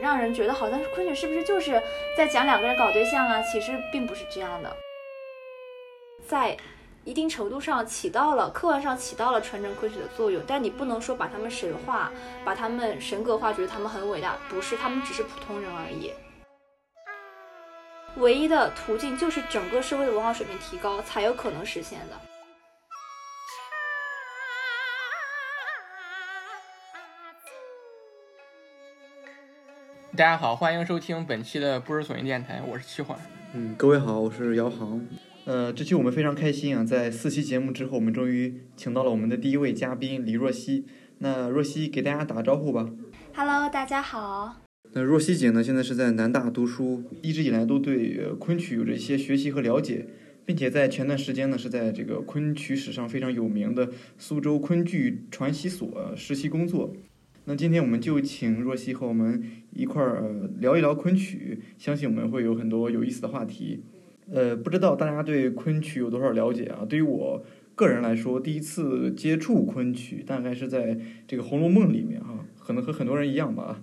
让人觉得好像是昆曲是不是就是在讲两个人搞对象啊？其实并不是这样的，在一定程度上起到了客观上起到了传承昆曲的作用，但你不能说把他们神化，把他们神格化，觉得他们很伟大，不是，他们只是普通人而已。唯一的途径就是整个社会的文化水平提高，才有可能实现的。大家好，欢迎收听本期的不知所云电台，我是七环。嗯，各位好，我是姚航。呃，这期我们非常开心啊，在四期节目之后，我们终于请到了我们的第一位嘉宾李若曦。那若曦给大家打个招呼吧。Hello，大家好。那若曦姐呢，现在是在南大读书，一直以来都对昆曲有着一些学习和了解，并且在前段时间呢，是在这个昆曲史上非常有名的苏州昆剧传习所实习工作。那今天我们就请若曦和我们一块儿聊一聊昆曲，相信我们会有很多有意思的话题。呃，不知道大家对昆曲有多少了解啊？对于我个人来说，第一次接触昆曲大概是在这个《红楼梦》里面啊，可能和很多人一样吧。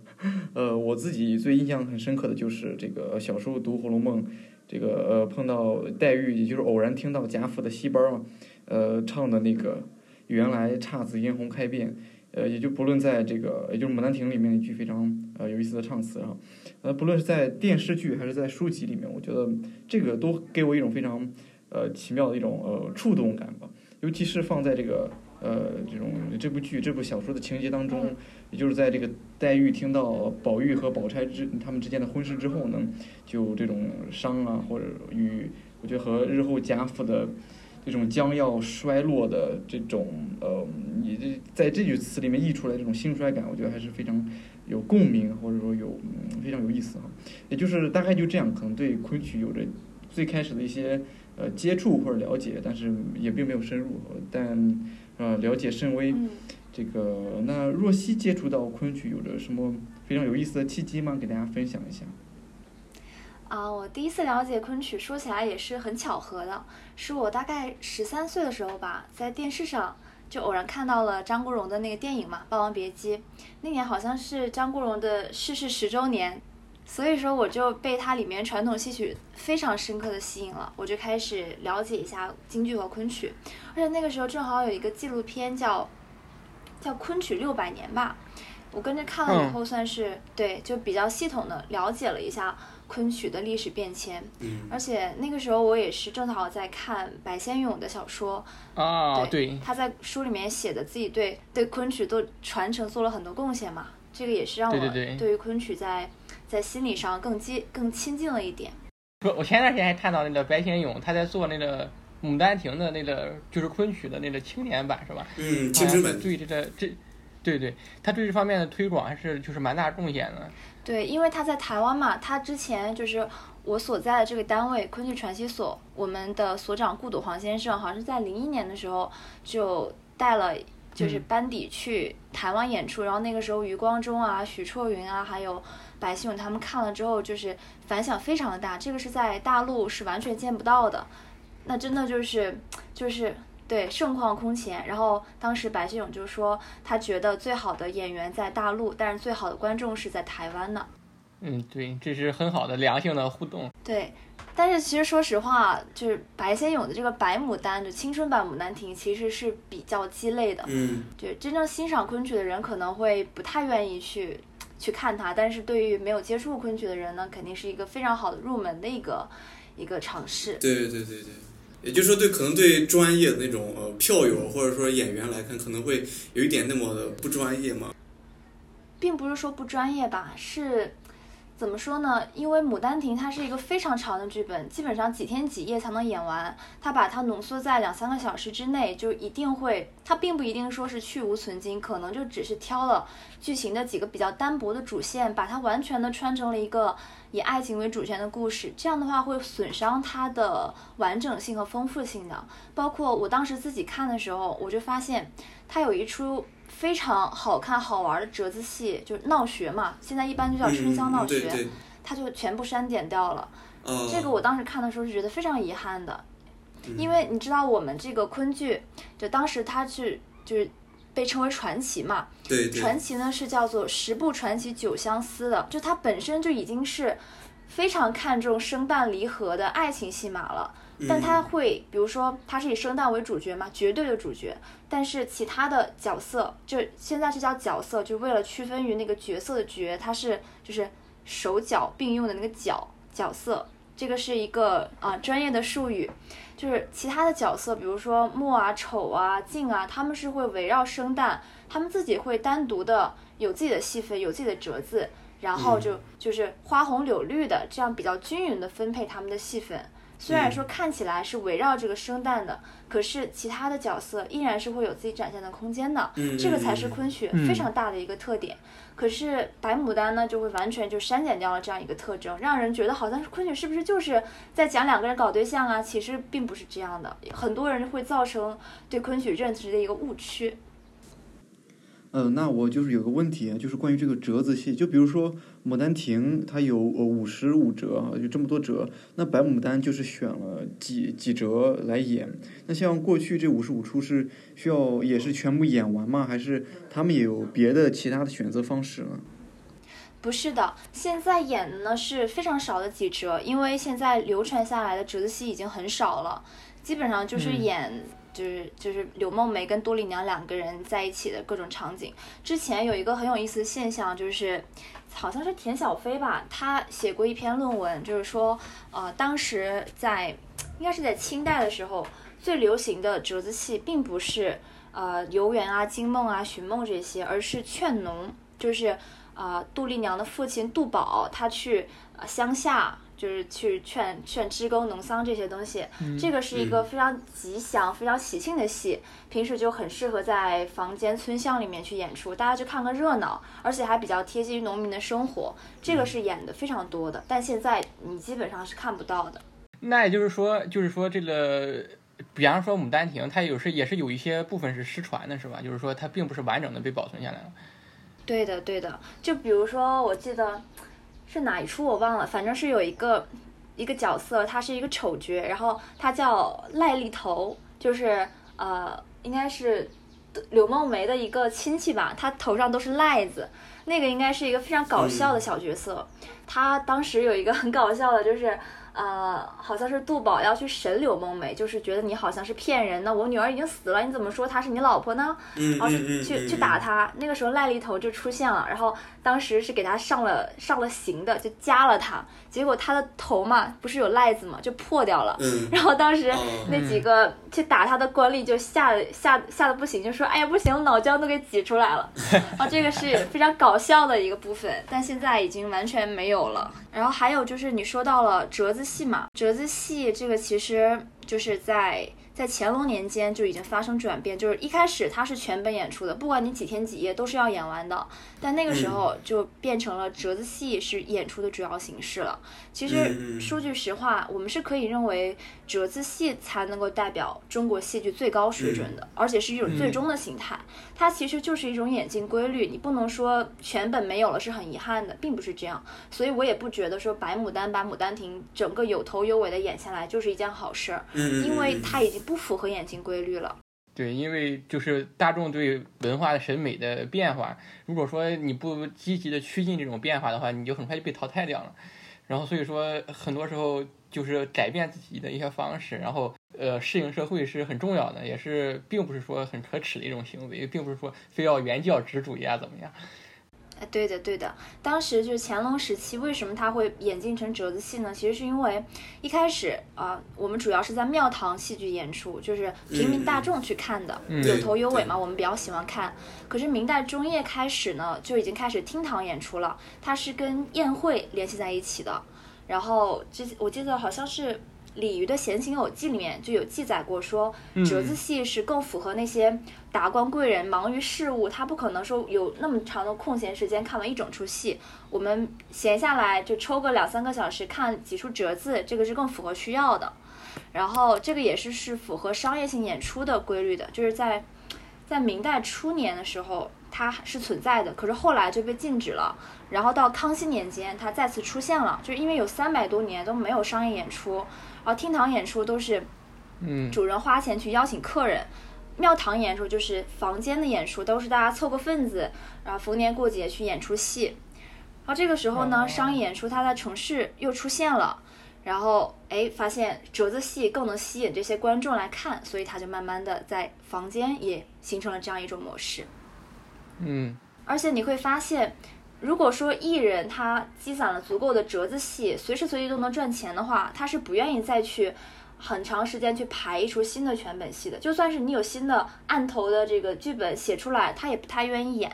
呃，我自己最印象很深刻的就是这个小时候读《红楼梦》，这个呃碰到黛玉，也就是偶然听到贾府的戏班儿，呃唱的那个“原来姹紫嫣红开遍”。呃，也就不论在这个，也就是《牡丹亭》里面一句非常呃有意思的唱词啊，呃，不论是在电视剧还是在书籍里面，我觉得这个都给我一种非常呃奇妙的一种呃触动感吧。尤其是放在这个呃这种这部剧、这部小说的情节当中，也就是在这个黛玉听到宝玉和宝钗之他们之间的婚事之后呢，就这种伤啊，或者与我觉得和日后贾府的。这种将要衰落的这种呃，你这在这句词里面溢出来这种兴衰感，我觉得还是非常有共鸣，或者说有嗯非常有意思哈。也就是大概就这样，可能对昆曲有着最开始的一些呃接触或者了解，但是也并没有深入，但呃了解甚微。这个那若曦接触到昆曲有着什么非常有意思的契机吗？给大家分享一下。啊，我第一次了解昆曲，说起来也是很巧合的，是我大概十三岁的时候吧，在电视上就偶然看到了张国荣的那个电影嘛，《霸王别姬》，那年好像是张国荣的逝世十周年，所以说我就被它里面传统戏曲非常深刻的吸引了，我就开始了解一下京剧和昆曲，而且那个时候正好有一个纪录片叫叫《昆曲六百年》吧，我跟着看了以后，算是对，就比较系统的了解了一下。昆曲的历史变迁，而且那个时候我也是正好在看白先勇的小说啊，对，他在书里面写的自己对对昆曲都传承做了很多贡献嘛，这个也是让我对于昆曲在在心理上更接更亲近了一点。不，我前段时间还看到那个白先勇他在做那个《牡丹亭》的那个就是昆曲的那个青年版是吧？嗯，青春版。对这个这，对对，他对这方面的推广还是就是蛮大贡献的。对，因为他在台湾嘛，他之前就是我所在的这个单位昆剧传习所，我们的所长顾笃黄先生，好像是在零一年的时候就带了就是班底去台湾演出，然后那个时候余光中啊、许绰云啊，还有白先勇他们看了之后，就是反响非常的大，这个是在大陆是完全见不到的，那真的就是就是。对，盛况空前。然后当时白先勇就说，他觉得最好的演员在大陆，但是最好的观众是在台湾呢。嗯，对，这是很好的良性的互动。对，但是其实说实话，就是白先勇的这个《白牡丹》就青春版《牡丹亭》，其实是比较鸡肋的。嗯，对，真正欣赏昆曲的人可能会不太愿意去去看它，但是对于没有接触昆曲的人呢，肯定是一个非常好的入门的一个一个尝试。对对对对。也就是说，对可能对专业的那种呃票友或者说演员来看，可能会有一点那么的不专业嘛，并不是说不专业吧，是。怎么说呢？因为《牡丹亭》它是一个非常长的剧本，基本上几天几夜才能演完。它把它浓缩在两三个小时之内，就一定会，它并不一定说是去无存精，可能就只是挑了剧情的几个比较单薄的主线，把它完全的穿成了一个以爱情为主线的故事。这样的话会损伤它的完整性和丰富性的。包括我当时自己看的时候，我就发现它有一出。非常好看好玩的折子戏，就是闹学嘛，现在一般就叫春香闹学，它就全部删减掉了。这个我当时看的时候是觉得非常遗憾的，因为你知道我们这个昆剧，就当时它是就是被称为传奇嘛。对对，传奇呢是叫做十部传奇九相思的，就它本身就已经是非常看重生旦离合的爱情戏码了。但它会，比如说，它是以生旦为主角嘛，绝对的主角。但是其他的角色，就现在是叫角色，就为了区分于那个角色的角，它是就是手脚并用的那个角角色。这个是一个啊专业的术语，就是其他的角色，比如说墨啊、丑啊、静啊，他们是会围绕生旦，他们自己会单独的有自己的戏份，有自己的折子，然后就就是花红柳绿的这样比较均匀的分配他们的戏份。虽然说看起来是围绕这个生旦的，可是其他的角色依然是会有自己展现的空间的。嗯这个才是昆曲非常大的一个特点。可是白牡丹呢，就会完全就删减掉了这样一个特征，让人觉得好像是昆曲是不是就是在讲两个人搞对象啊？其实并不是这样的，很多人会造成对昆曲认知的一个误区。呃，那我就是有个问题啊，就是关于这个折子戏，就比如说《牡丹亭》，它有呃五十五折啊，就这么多折，那白牡丹就是选了几几折来演。那像过去这五十五出是需要也是全部演完吗？还是他们也有别的其他的选择方式呢？不是的，现在演的呢是非常少的几折，因为现在流传下来的折子戏已经很少了，基本上就是演。就是就是柳梦梅跟杜丽娘两个人在一起的各种场景。之前有一个很有意思的现象，就是好像是田小飞吧，他写过一篇论文，就是说，呃，当时在应该是在清代的时候，最流行的折子戏并不是呃游园啊、惊梦啊、寻梦这些，而是劝农，就是呃杜丽娘的父亲杜宝，他去乡下。就是去劝劝织工农桑这些东西，这个是一个非常吉祥、非常喜庆的戏，平时就很适合在房间、村巷里面去演出，大家去看个热闹，而且还比较贴近于农民的生活。这个是演的非常多的，但现在你基本上是看不到的。那也就是说，就是说这个，比方说《牡丹亭》，它有时也是有一些部分是失传的，是吧？就是说它并不是完整的被保存下来了。对的，对的。就比如说，我记得。是哪一出我忘了，反正是有一个一个角色，他是一个丑角，然后他叫赖立头，就是呃，应该是柳梦梅的一个亲戚吧，他头上都是赖子，那个应该是一个非常搞笑的小角色。他当时有一个很搞笑的，就是呃，好像是杜宝要去审柳梦梅，就是觉得你好像是骗人的，我女儿已经死了，你怎么说她是你老婆呢？然后去去打她，那个时候赖立头就出现了，然后。当时是给他上了上了刑的，就夹了他，结果他的头嘛，不是有癞子嘛，就破掉了。嗯。然后当时那几个去打他的官吏就吓吓吓得不行，就说：“哎呀，不行，脑浆都给挤出来了。”啊，这个是非常搞笑的一个部分，但现在已经完全没有了。然后还有就是你说到了折子戏嘛，折子戏这个其实就是在。在乾隆年间就已经发生转变，就是一开始它是全本演出的，不管你几天几夜都是要演完的。但那个时候就变成了折子戏是演出的主要形式了。其实说句实话，我们是可以认为折子戏才能够代表中国戏剧最高水准的，而且是一种最终的形态。它其实就是一种演进规律，你不能说全本没有了是很遗憾的，并不是这样。所以我也不觉得说白牡丹把《牡丹亭》整个有头有尾的演下来就是一件好事儿，因为它已经。不符合演进规律了。对，因为就是大众对文化的审美的变化，如果说你不积极的趋近这种变化的话，你就很快就被淘汰掉了。然后所以说，很多时候就是改变自己的一些方式，然后呃适应社会是很重要的，也是并不是说很可耻的一种行为，并不是说非要原教旨主义啊怎么样。哎，对的，对的。当时就是乾隆时期，为什么他会演进成折子戏呢？其实是因为一开始啊，我们主要是在庙堂戏剧演出，就是平民大众去看的，有头有尾嘛，我们比较喜欢看。可是明代中叶开始呢，就已经开始厅堂演出了，它是跟宴会联系在一起的。然后这我记得好像是。李渔的《闲情偶记》里面就有记载过，说折子戏是更符合那些达官贵人忙于事务，他不可能说有那么长的空闲时间看完一整出戏。我们闲下来就抽个两三个小时看几出折子，这个是更符合需要的。然后这个也是是符合商业性演出的规律的，就是在在明代初年的时候它是存在的，可是后来就被禁止了。然后到康熙年间它再次出现了，就是因为有三百多年都没有商业演出。然后厅堂演出都是，嗯，主人花钱去邀请客人，庙堂演出就是房间的演出，都是大家凑个份子，然后逢年过节去演出戏。然后这个时候呢，哦商业演出它在城市又出现了，然后哎发现折子戏更能吸引这些观众来看，所以它就慢慢的在房间也形成了这样一种模式。嗯而且你会发现，如果说艺人他积攒了足够的折子戏，随时随地都能赚钱的话，他是不愿意再去很长时间去排一出新的全本戏的。就算是你有新的案头的这个剧本写出来，他也不太愿意演。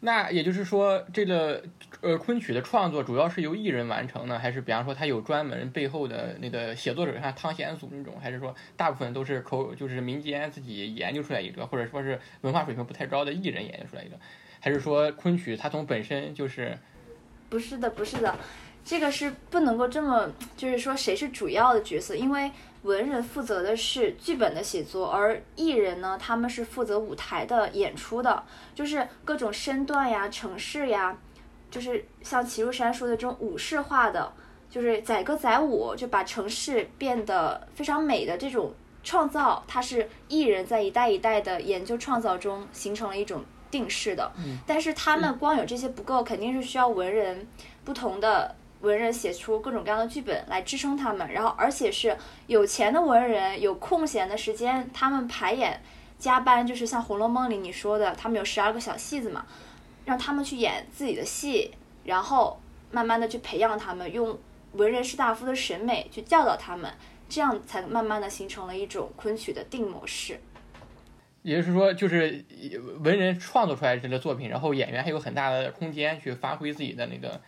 那也就是说，这个呃昆曲的创作主要是由艺人完成呢，还是比方说他有专门背后的那个写作者，像汤显祖那种，还是说大部分都是口就是民间自己研究出来一个，或者说是文化水平不太高的艺人研究出来一个，还是说昆曲它从本身就是不是的，不是的，这个是不能够这么，就是说谁是主要的角色，因为文人负责的是剧本的写作，而艺人呢，他们是负责舞台的演出的，就是各种身段呀、程式呀，就是像齐如山说的这种武士化的，就是载歌载舞，就把城市变得非常美的这种创造，它是艺人在一代一代的研究创造中形成了一种定式的。但是他们光有这些不够，肯定是需要文人不同的文人写出各种各样的剧本来支撑他们，然后而且是有钱的文人有空闲的时间，他们排演加班，就是像《红楼梦》里你说的，他们有十二个小戏子嘛，让他们去演自己的戏，然后慢慢的去培养他们，用文人士大夫的审美去教导他们，这样才慢慢的形成了一种昆曲的定模式。也就是说，就是文人创作出来这个作品，然后演员还有很大的空间去发挥自己的那个，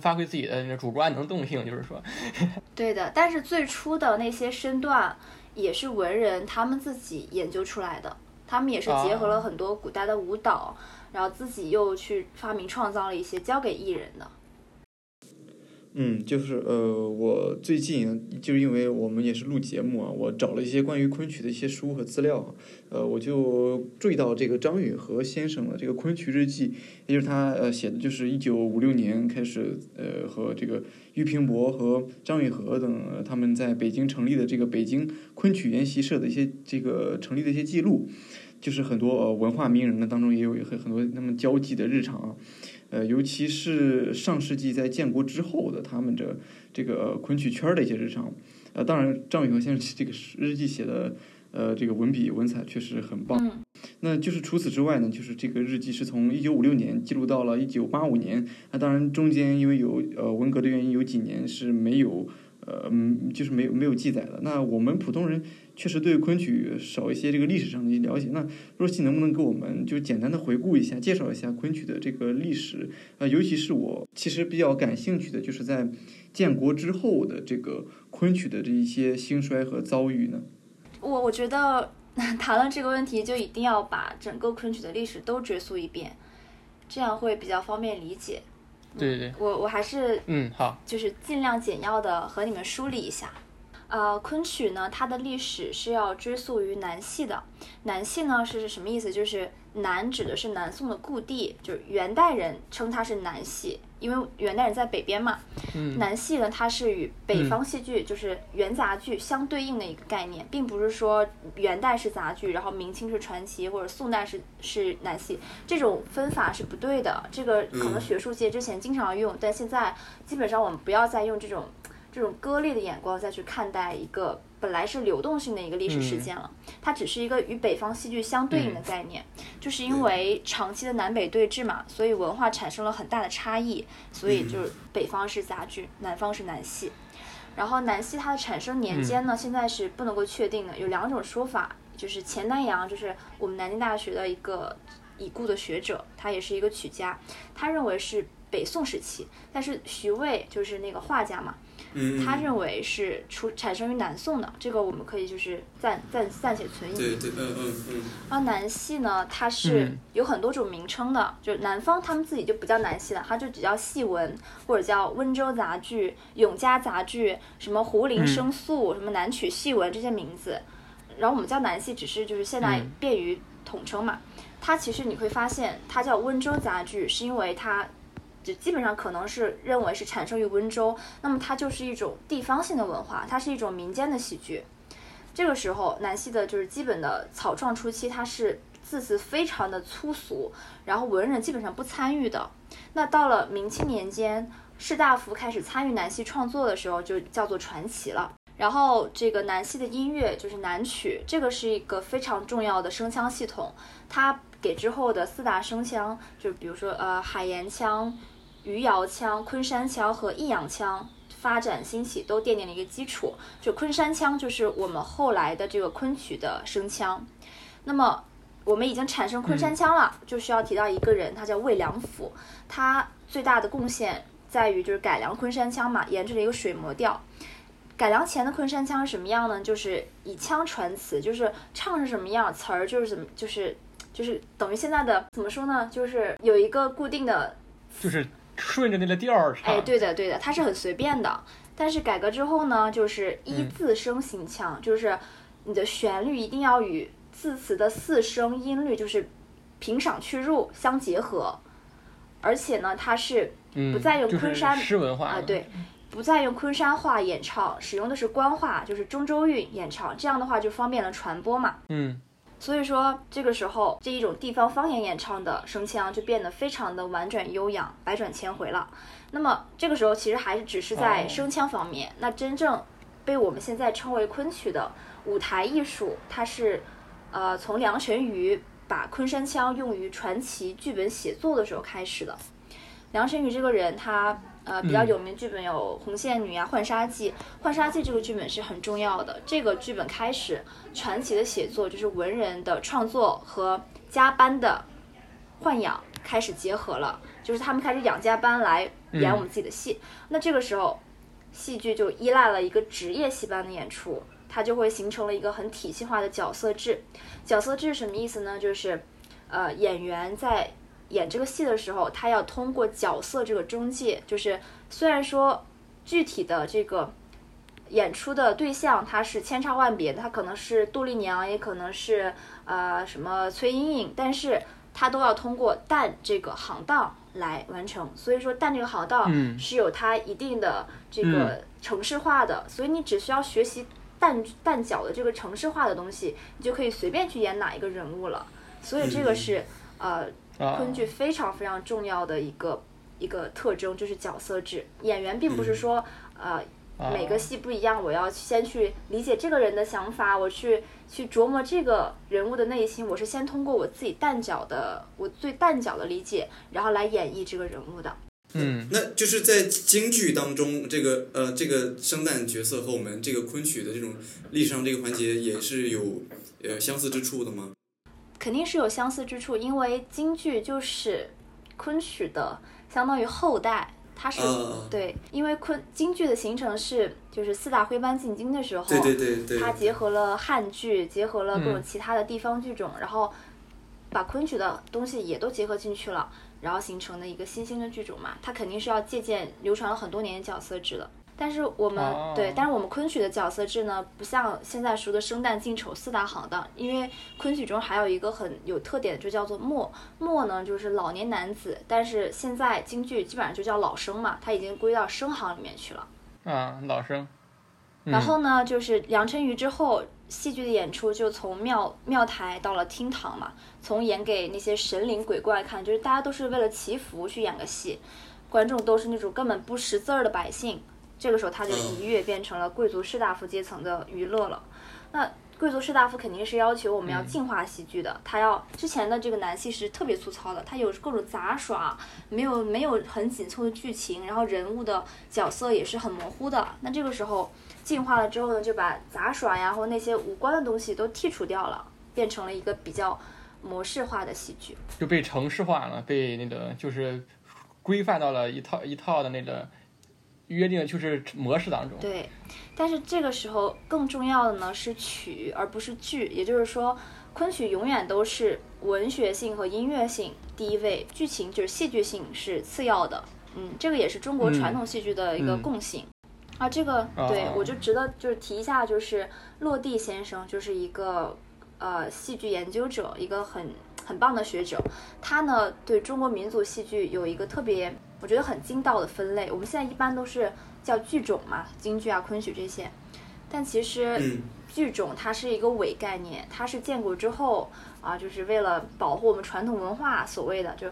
发挥自己的那个主观能动性，就是说，对的，但是最初的那些身段也是文人他们自己研究出来的，他们也是结合了很多古代的舞蹈，然后自己又去发明创造了一些交给艺人的。嗯，就是呃，我最近就是因为我们也是录节目啊，我找了一些关于昆曲的一些书和资料，呃，我就注意到这个张允和先生的这个《昆曲日记》，也就是他呃写的，就是一九五六年开始呃和这个俞平伯和张允和等、他们在北京成立的这个北京昆曲研习社的一些这个成立的一些记录，就是很多文化名人呢当中也有很很多他们交际的日常。呃，尤其是上世纪在建国之后的他们这这个昆曲圈的一些日常，呃，当然张雨和先生这个日记写的，呃，这个文笔文采确实很棒。嗯那就是除此之外呢，就是这个日记是从一九五六年记录到了一九八五年，那当然中间因为有呃文革的原因，有几年是没有呃嗯就是没有没有记载的。那我们普通人确实对昆曲少一些这个历史上的一些了解。那若曦能不能给我们就简单的回顾一下，介绍一下昆曲的这个历史？呃，尤其是我其实比较感兴趣的，就是在建国之后的这个昆曲的这一些兴衰和遭遇呢？我我觉得 谈论这个问题，就一定要把整个昆曲的历史都追溯一遍，这样会比较方便理解。对对对，我我还是嗯，好，就是尽量简要的和你们梳理一下。呃，昆曲呢，它的历史是要追溯于南戏的。南戏呢是什么意思？就是南指的是南宋的故地，就是元代人称它是南戏，因为元代人在北边嘛。嗯，南戏呢，它是与北方戏剧，就是元杂剧相对应的一个概念，并不是说元代是杂剧，然后明清是传奇，或者宋代是是南戏，这种分法是不对的。这个可能嗯学术界之前经常用，但现在基本上我们不要再用这种这种割裂的眼光再去看待一个本来是流动性的一个历史事件了。它只是一个与北方戏剧相对应的概念，就是因为长期的南北对峙嘛，所以文化产生了很大的差异，所以就是北方是杂剧，南方是南戏。然后南戏它的产生年间呢，现在是不能够确定的，有两种说法，就是钱南阳，就是我们南京大学的一个已故的学者，他也是一个曲家，他认为是北宋时期，但是徐渭就是那个画家嘛，嗯，他认为是出产生于南宋的，这个我们可以就是暂暂暂且存疑。对对，嗯嗯嗯，然后南戏呢，它是嗯有很多种名称的，就是南方他们自己就不叫南戏了，它就只叫戏文，或者叫温州杂剧、永嘉杂剧、什么胡林声诉、什么南曲戏文这些名字。然后我们叫南戏，只是就是现在嗯便于统称嘛。它其实你会发现，它叫温州杂剧，是因为它基本上可能是认为是产生于温州，那么它就是一种地方性的文化，它是一种民间的喜剧。这个时候南戏的就是基本的草创初期，它是字词非常的粗俗，然后文人基本上不参与的。那到了明清年间，士大夫开始参与南戏创作的时候，就叫做传奇了。然后这个南戏的音乐就是南曲，这个是一个非常重要的声腔系统，它给之后的四大声腔，就比如说呃海盐腔、余姚腔、昆山腔和弋阳腔发展兴起都奠定了一个基础。就昆山腔就是我们后来的这个昆曲的声腔。那么我们已经产生昆山腔了，就需要提到一个人，他叫魏良辅，他最大的贡献在于就是改良昆山腔嘛，研制了一个水磨调。改良前的昆山腔是什么样呢？就是以腔传词，就是唱是什么样，词儿就是怎么，就是就是等于现在的怎么说呢？就是有一个固定的，就是顺着那个调儿唱。哎，对的对的，它是很随便的。但是改革之后呢，就是一字声形腔，就是你的旋律一定要与字词的四声音律，就是平赏去入相结合，而且呢，它是不再用昆山诗文化啊，对。不再用昆山话演唱，使用的是官话，就是中州韵演唱。这样的话就方便了传播嘛。嗯，所以说这个时候这一种地方方言演唱的声腔就变得非常的婉转悠扬，百转千回了。那么这个时候其实还是只是在声腔方面，那真正被我们现在称为昆曲的舞台艺术，它是呃从梁辰瑜把昆山腔用于传奇剧本写作的时候开始的。梁辰瑜这个人他。呃，比较有名剧本有《红线女》啊，《浣纱记》。《浣纱记》这个剧本是很重要的。这个剧本开始传奇的写作，就是文人的创作和加班的豢养开始结合了，就是他们开始养加班来演我们自己的戏。那这个时候，戏剧就依赖了一个职业戏班的演出，它就会形成了一个很体系化的角色制。角色制是什么意思呢？就是呃，演员在。演这个戏的时候，他要通过角色这个中介，就是虽然说具体的这个演出的对象他是千差万别的，他可能是杜丽娘，也可能是呃什么崔莺莺，但是他都要通过旦这个行当来完成。所以说旦这个行当是有它一定的这个程式化的，所以你只需要学习旦旦角的这个程式化的东西，你就可以随便去演哪一个人物了。所以这个是呃。昆剧非常非常重要的一个一个特征就是角色制，演员并不是说呃每个戏不一样，我要先去理解这个人的想法，我去去琢磨这个人物的内心，我是先通过我自己蛋角的我最蛋角的理解，然后来演绎这个人物的。嗯，那就是在京剧当中，这个呃这个生旦角色和我们这个昆曲的这种历史上这个环节也是有呃相似之处的吗？肯定是有相似之处，因为京剧就是昆曲的相当于后代，它是对，因为昆京剧的形成是就是四大徽班进京的时候，对对对对，它结合了汉剧，结合了各种其他的地方剧种，然后把昆曲的东西也都结合进去了，然后形成的一个新兴的剧种嘛，它肯定是要借鉴流传了很多年的角色制的。但是我们对，但是我们昆曲的角色制呢，不像现在说的生旦净丑四大行当，因为昆曲中还有一个很有特点，就叫做末末呢，就是老年男子。但是现在京剧基本上就叫老生嘛，他已经归到生行里面去了。啊，老生。然后呢，就是梁辰瑜之后，戏剧的演出就从庙庙台到了厅堂嘛，从演给那些神灵鬼怪看，就是大家都是为了祈福去演个戏，观众都是那种根本不识字儿的百姓。这个时候，他就一跃变成了贵族士大夫阶层的娱乐了。那贵族士大夫肯定是要求我们要净化喜剧的，他要之前的这个男戏是特别粗糙的，他有各种杂耍，没有没有很紧凑的剧情，然后人物的角色也是很模糊的。那这个时候净化了之后呢，就把杂耍呀或那些无关的东西都剔除掉了，变成了一个比较模式化的喜剧，就被程式化了，被那个就是规范到了一套一套的那个。约定就是模式当中。对，但是这个时候更重要的呢是曲，而不是剧。也就是说，昆曲永远都是文学性和音乐性第一位，剧情就是戏剧性是次要的。嗯，这个也是中国传统戏剧的一个共性。啊，这个对我就值得就是提一下，就是落地先生就是一个呃戏剧研究者，一个很很棒的学者。他呢对中国民族戏剧有一个特别。我觉得很精到的分类，我们现在一般都是叫剧种嘛，京剧啊、昆曲这些。但其实嗯剧种它是一个伪概念，它是建国之后啊，就是为了保护我们传统文化，所谓的就。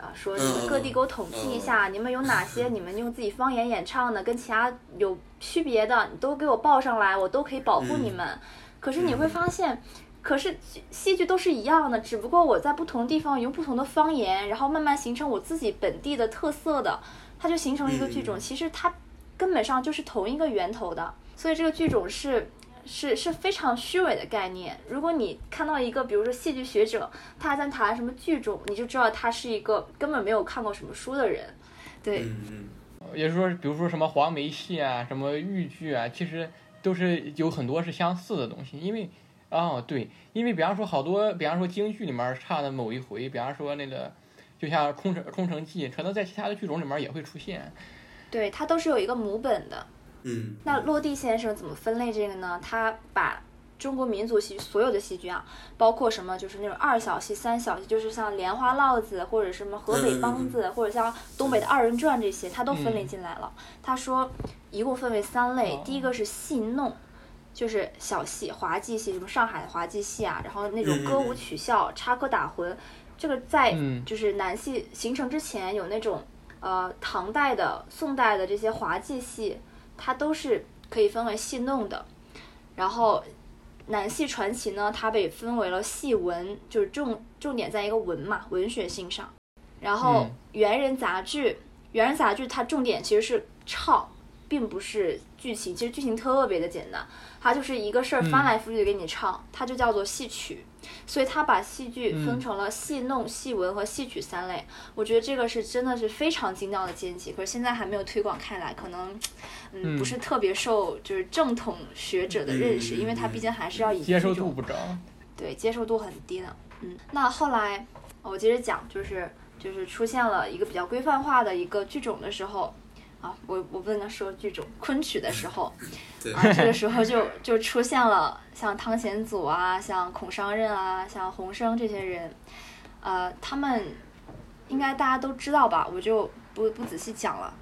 啊，说你们各地给我统计一下，你们有哪些 你们用自己方言演唱的，跟其他有区别的，你都给我报上来，我都可以保护你们。可是你会发现，可是戏剧都是一样的，只不过我在不同地方用不同的方言，然后慢慢形成我自己本地的特色的，它就形成了一个剧种。其实它根本上就是同一个源头的，所以这个剧种是是是非常虚伪的概念。如果你看到一个，比如说戏剧学者，他在谈什么剧种，你就知道他是一个根本没有看过什么书的人。对，嗯嗯也就是说，比如说什么黄梅戏啊，什么豫剧啊，其实都是有很多是相似的东西。因为，哦，对，因为比方说好多，比方说京剧里面唱的某一回，比方说那个，就像《空城空城计》，可能在其他的剧种里面也会出现。对，它都是有一个母本的。嗯那落地先生怎么分类这个呢？他把中国民族戏剧所有的戏剧啊，包括什么就是那种二小戏、三小戏，就是像莲花落子或者什么河北梆子，或者像东北的二人转这些，他都分类进来了。他说一共分为三类，哦第一个是戏弄。就是小戏、滑稽戏，什么上海的滑稽戏啊，然后那种歌舞曲笑、插科打诨，这个在嗯就是南戏形成之前有那种呃唐代的、宋代的这些滑稽戏，它都是可以分为戏弄的。然后南戏传奇呢，它被分为了戏文，就是重重点在一个文嘛，文学性上。然后嗯元人杂剧，猿人杂剧它重点其实是唱，并不是剧情。其实剧情特别的简单，它就是一个事儿翻来覆去的给你唱，它就叫做戏曲。所以它把戏剧分嗯成了戏弄、戏文和戏曲三类。我觉得这个是真的是非常精妙的见解，可是现在还没有推广开来，可能嗯嗯不是特别受就是正统学者的认识，嗯因为它毕竟还是要以接受度不高。对，接受度很低的。嗯，那后来我接着讲，就是就是出现了一个比较规范化的一个剧种的时候，啊，我我不能说剧种，昆曲的时候，啊，这个时候就就出现了像汤显祖啊，像孔尚任啊，像洪升这些人，呃，他们应该大家都知道吧，我就不不仔细讲了。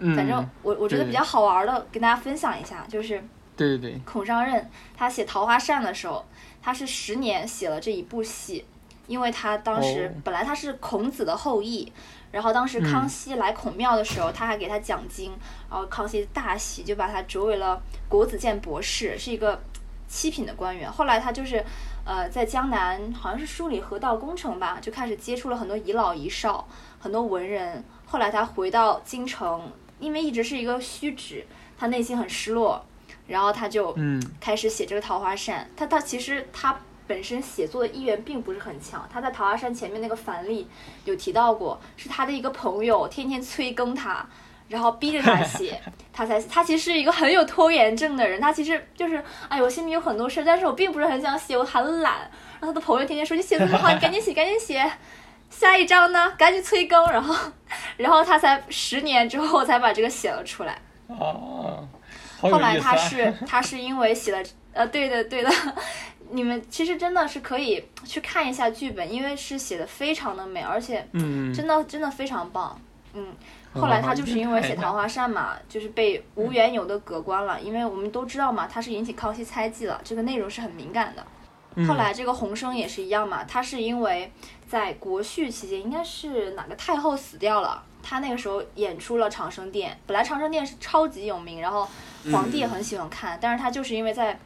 嗯，反正我我觉得比较好玩的，跟大家分享一下，就是对对对，孔尚任他写《桃花扇》的时候，他是十年写了这一部戏，因为他当时、哦本来他是孔子的后裔，然后当时康熙来孔庙的时候，他还给他讲经，然后康熙大喜，就把他擢为了国子监博士，是一个七品的官员。后来他就是。呃，在江南好像是梳理河道工程吧，就开始接触了很多遗老遗少，很多文人。后来他回到京城，因为一直是一个虚职，他内心很失落，然后他就嗯开始写这个《桃花扇》。他他其实他本身写作的意愿并不是很强。他在《桃花山》前面那个樊例有提到过，是他的一个朋友天天催更他，然后逼着他写，他才他其实是一个很有拖延症的人。他其实就是哎，我心里有很多事，但是我并不是很想写，我很懒。然后他的朋友天天说你写这么好，你赶紧写，赶紧写。下一章呢？赶紧催更，然后，然后他才十年之后才把这个写了出来。哦，后来他是他是因为写了呃，对的对的，你们其实真的是可以去看一下剧本，因为是写的非常的美，而且嗯，真的真的非常棒。嗯，哦后来他就是因为写《桃花扇》嘛，就是被无缘由的革官了，因为我们都知道嘛，他是引起康熙猜忌了，这个内容是很敏感的。嗯后来这个洪生也是一样嘛，他是因为在国序期间，应该是哪个太后死掉了，他那个时候演出了《长生殿》，本来《长生殿》是超级有名，然后皇帝也很喜欢看，但是他就是因为在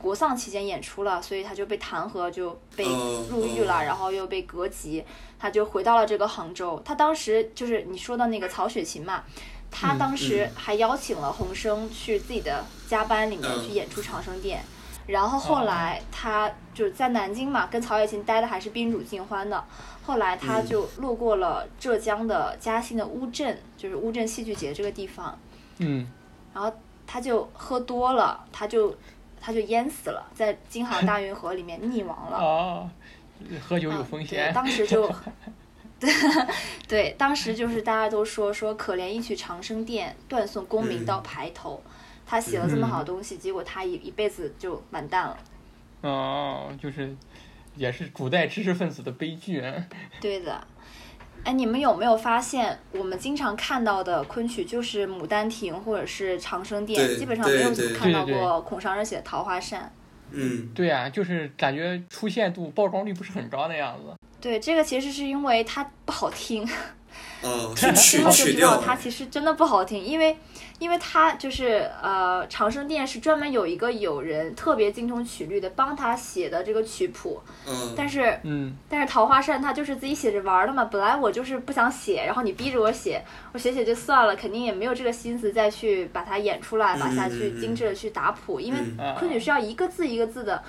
国丧期间演出了，所以他就被弹劾，就被哦入狱了，哦然后又被革籍，他就回到了这个杭州。他当时就是你说的那个曹雪芹嘛，他嗯当时嗯还邀请了洪生去自己的家班里面嗯去演出《长生殿》。然后后来他就在南京嘛，跟曹雪芹待的还是宾主尽欢的。后来他嗯就路过了浙江的嘉兴的乌镇，就是乌镇戏剧节这个地方，嗯然后他就喝多了，他就他就淹死了，在京杭大运河里面溺亡了。哦，喝酒有风险，当时就，对 对，当时就是大家都说说可怜一曲长生殿，断送功名到排头。他写了这么好的东西，结果他一一辈子就完蛋了。哦，就是也是古代知识分子的悲剧啊。对的，哎，你们有没有发现，我们经常看到的昆曲就是《牡丹亭》或者是《长生殿》，基本上没有看到过孔尚任写的《桃花扇》。嗯，对呀、就是感觉出现度、曝光率不是很高的样子。对，这个其实是因为它不好听，哦，是曲听了就知道调，它其实真的不好听，因为因为它就是呃，长生殿是专门有一个友人特别精通曲律的，帮他写的这个曲谱，嗯，但是嗯，但是桃花扇他就是自己写着玩儿的嘛，本来我就是不想写，然后你逼着我写，我写写就算了，肯定也没有这个心思再去把它演出来，把它去嗯精致的去打谱，因为嗯昆曲是要一个字一个字的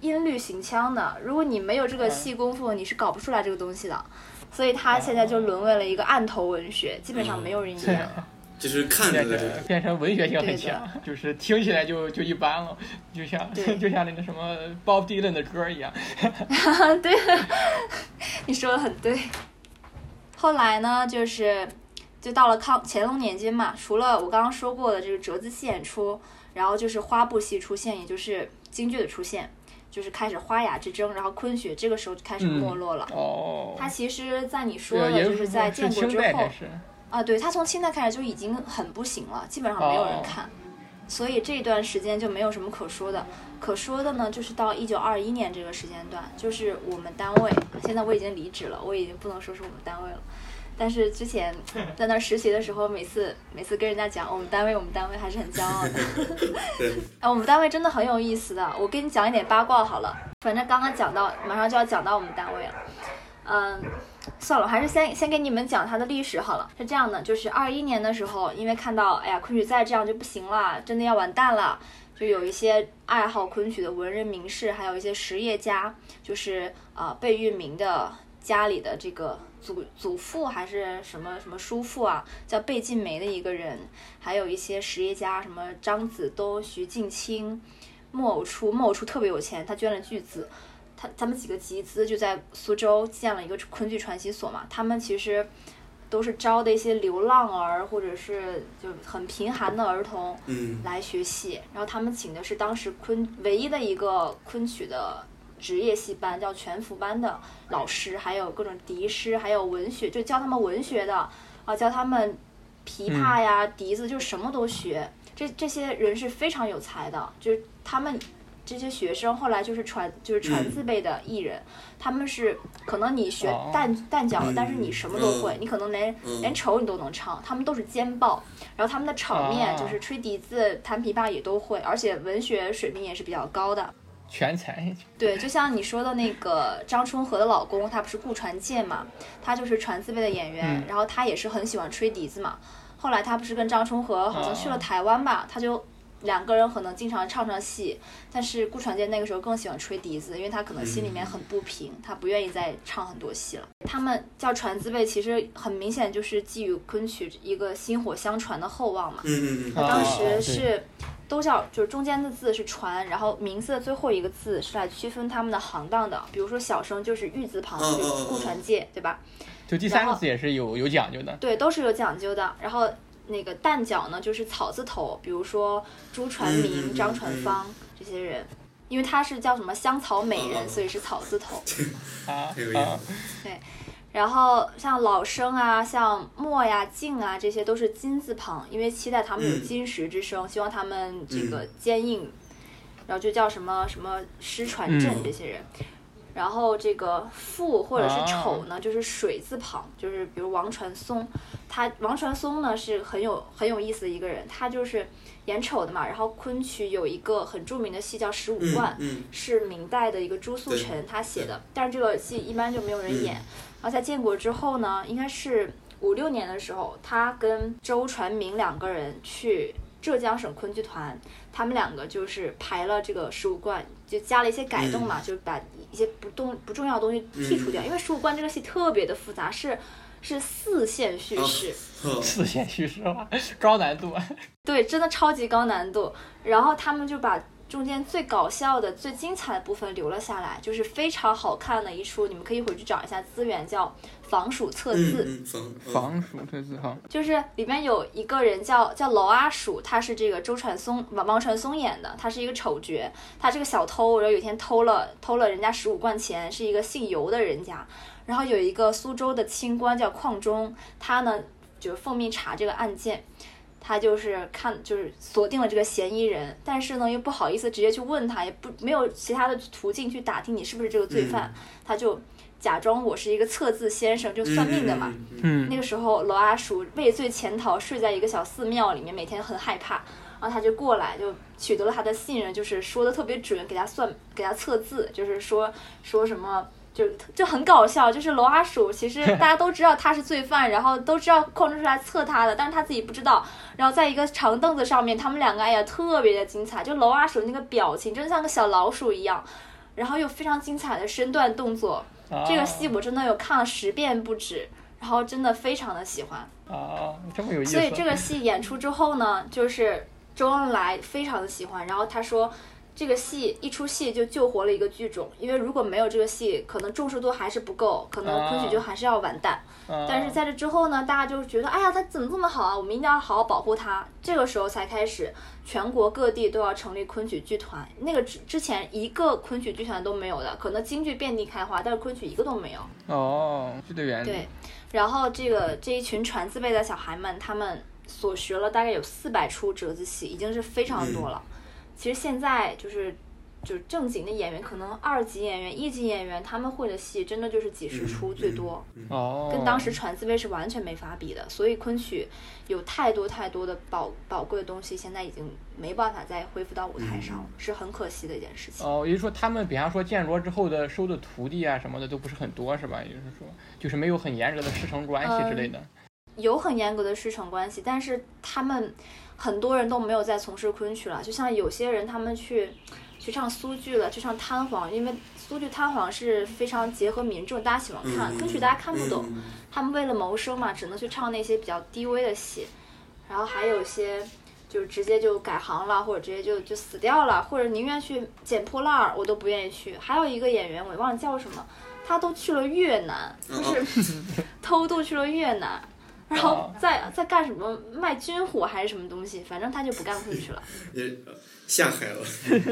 音律行腔的，如果你没有这个细功夫，你是搞不出来这个东西的。所以它现在就沦为了一个案头文学，基本上没有人演了。就是看着变成变成文学性很强，就是听起来就就一般了，就像 就像那个什么 Bob Dylan 的歌一样。对，你说的很对。后来呢，就是就到了康乾隆年间嘛，除了我刚刚说过的这个折子戏演出，然后就是花布戏出现，也就是京剧的出现，就是开始花雅之争，然后昆曲这个时候就开始没落了。哦，它其实，在你说，的，就是在建国之后。啊，对，它从清代开始就已经很不行了，基本上没有人哦看，所以这段时间就没有什么可说的。可说的呢，就是到一九二一年这个时间段，就是我们单位，现在我已经离职了，我已经不能说是我们单位了。但是之前 在那儿实习的时候，每次每次跟人家讲我们单位，我们单位还是很骄傲的。对，哎，我们单位真的很有意思的，我跟你讲一点八卦好了。反正刚刚讲到，马上就要讲到我们单位了。嗯，算了，我还是先先给你们讲它的历史好了。是这样的，就是二一年的时候，因为看到哎呀昆曲再这样就不行了，真的要完蛋了，就有一些爱好昆曲的文人名士，还有一些实业家，就是啊、呃贝聿铭的家里的这个祖祖父还是什么什么叔父啊，叫贝晋梅的一个人，还有一些实业家，什么张子东、徐敬清、莫偶初，莫偶初特别有钱，他捐了巨资。他他们几个集资就在苏州建了一个昆剧传习所嘛，他们其实都是招的一些流浪儿或者是就很贫寒的儿童嗯来学戏，然后他们请的是当时昆唯一的一个昆曲的职业戏班，叫全福班的老师，还有各种笛师，还有文学，就教他们文学的啊，教他们琵琶呀、笛子，就什么都学。这这些人是非常有才的，就是他们这些学生后来就是传就是传字辈的艺人，他们是可能你学哦。旦旦角，嗯但是你什么都会，嗯。你可能连嗯。连丑你都能唱，他们都是尖报，然后他们的场面哦。就是吹笛子、弹琵琶也都会，而且文学水平也是比较高的。全才，对，就像你说的那个张春和的老公，他不是顾传健嘛，他就是传字辈的演员，嗯然后他也是很喜欢吹笛子嘛。后来他不是跟张春和好像去了哦台湾吧，他就两个人可能经常唱唱戏，但是顾传健那个时候更喜欢吹笛子，因为他可能心里面很不平，他不愿意再唱很多戏了。他们叫传字辈，其实很明显就是寄予昆曲一个薪火相传的厚望嘛。嗯嗯嗯，啊当时对是都叫，就是中间的字是船，然后名字的最后一个字是来区分他们的行当的。比如说小生就是玉字旁，嗯嗯就顾传介，对吧？就第三个字也是有有讲究的。对，都是有讲究的。然后那个旦角呢，就是草字头，比如说朱传明、嗯张传嗯芳这些人，因为他是叫什么香草美人，所以是草字头。啊很有意思啊，然后像老生啊，像墨呀、静啊，这些都是金字旁，因为期待他们有嗯金石之声，希望他们这个坚硬，然后就叫什么什么师传镇嗯这些人。然后这个富或者是啊丑呢，就是水字旁，就是比如王传松，他王传松呢是很有很有意思的一个人，他就是演丑的嘛。然后昆曲有一个很著名的戏叫《十五贯》，嗯是明代的一个朱素对臣他写的，但是这个戏一般就没有人演。嗯然后在建国之后呢，应该是五六年的时候，他跟周传明两个人去浙江省昆剧团，他们两个就是排了这个十五贯，就加了一些改动嘛，就把一些不动不重要的东西剔除掉，因为十五贯这个戏特别的复杂，是是四线叙事。呵四线叙事化，高难度。对，真的超级高难度。然后他们就把中间最搞笑的、最精彩的部分留了下来，就是非常好看的一出，你们可以回去找一下资源，叫《防鼠测字》。嗯嗯防防暑这字哈，就是里面有一个人叫叫娄阿鼠，他是这个周传松王王传松演的，他是一个丑角，他这个小偷，然后有一天偷了偷了人家十五贯钱，是一个姓尤的人家，然后有一个苏州的清官叫邝忠，他呢就是奉命查这个案件，他就是看就是锁定了这个嫌疑人，但是呢又不好意思直接去问他，也不没有其他的途径去打听你是不是这个罪犯，他就假装我是一个测字先生，就算命的嘛。嗯，嗯嗯嗯那个时候，罗阿鼠畏罪潜逃，睡在一个小寺庙里面，每天很害怕。然后他就过来，就取得了他的信任，就是说的特别准，给他算，给他测字，就是说说什么，就就很搞笑。就是罗阿鼠，其实大家都知道他是罪犯，然后都知道邝忠是来测他的，但是他自己不知道。然后在一个长凳子上面，他们两个哎呀特别的精彩，就罗阿鼠那个表情真的像个小老鼠一样，然后又非常精彩的身段动作。这个戏我真的有看了十遍不止，然后真的非常的喜欢。啊，这么有意思。所以这个戏演出之后呢，就是周恩来非常的喜欢，然后他说。这个戏一出戏就救活了一个剧种，因为如果没有这个戏，可能重视度还是不够，可能昆曲就还是要完蛋。啊但是在这之后呢，大家就觉得，哎呀，他怎么这么好啊？我们一定要好好保护他。这个时候才开始，全国各地都要成立昆曲剧团。那个之之前一个昆曲剧团都没有的，可能京剧遍地开花，但是昆曲一个都没有。哦，是这原理。对，然后这个这一群传字辈的小孩们，他们所学了大概有四百出折子戏，已经是非常多了。其实现在就是。就是正经的演员，可能二级演员、一级演员，他们会的戏真的就是几十出最多，哦，跟当时传字辈是完全没法比的。所以昆曲有太多太多的宝宝贵的东西，现在已经没办法再恢复到舞台上了，是很可惜的一件事情。哦，也就是说，他们比方说建国之后的收的徒弟啊什么的都不是很多，是吧？也就是说，就是没有很严格的师承关系之类的。有很严格的师承关系，但是他们很多人都没有在从事昆曲了。就像有些人他们去去唱苏剧了，去唱滩簧，因为苏剧滩簧是非常结合民众，大家喜欢看。昆曲大家看不懂，嗯他们为了谋生嘛，只能去唱那些比较低微的戏。然后还有一些就直接就改行了，或者直接就就死掉了，或者宁愿去捡破烂儿，我都不愿意去。还有一个演员，我忘了叫什么，他都去了越南，就是偷渡去了越南。然后哦在在干什么卖军火还是什么东西，反正他就不干回去了，也呃下海了。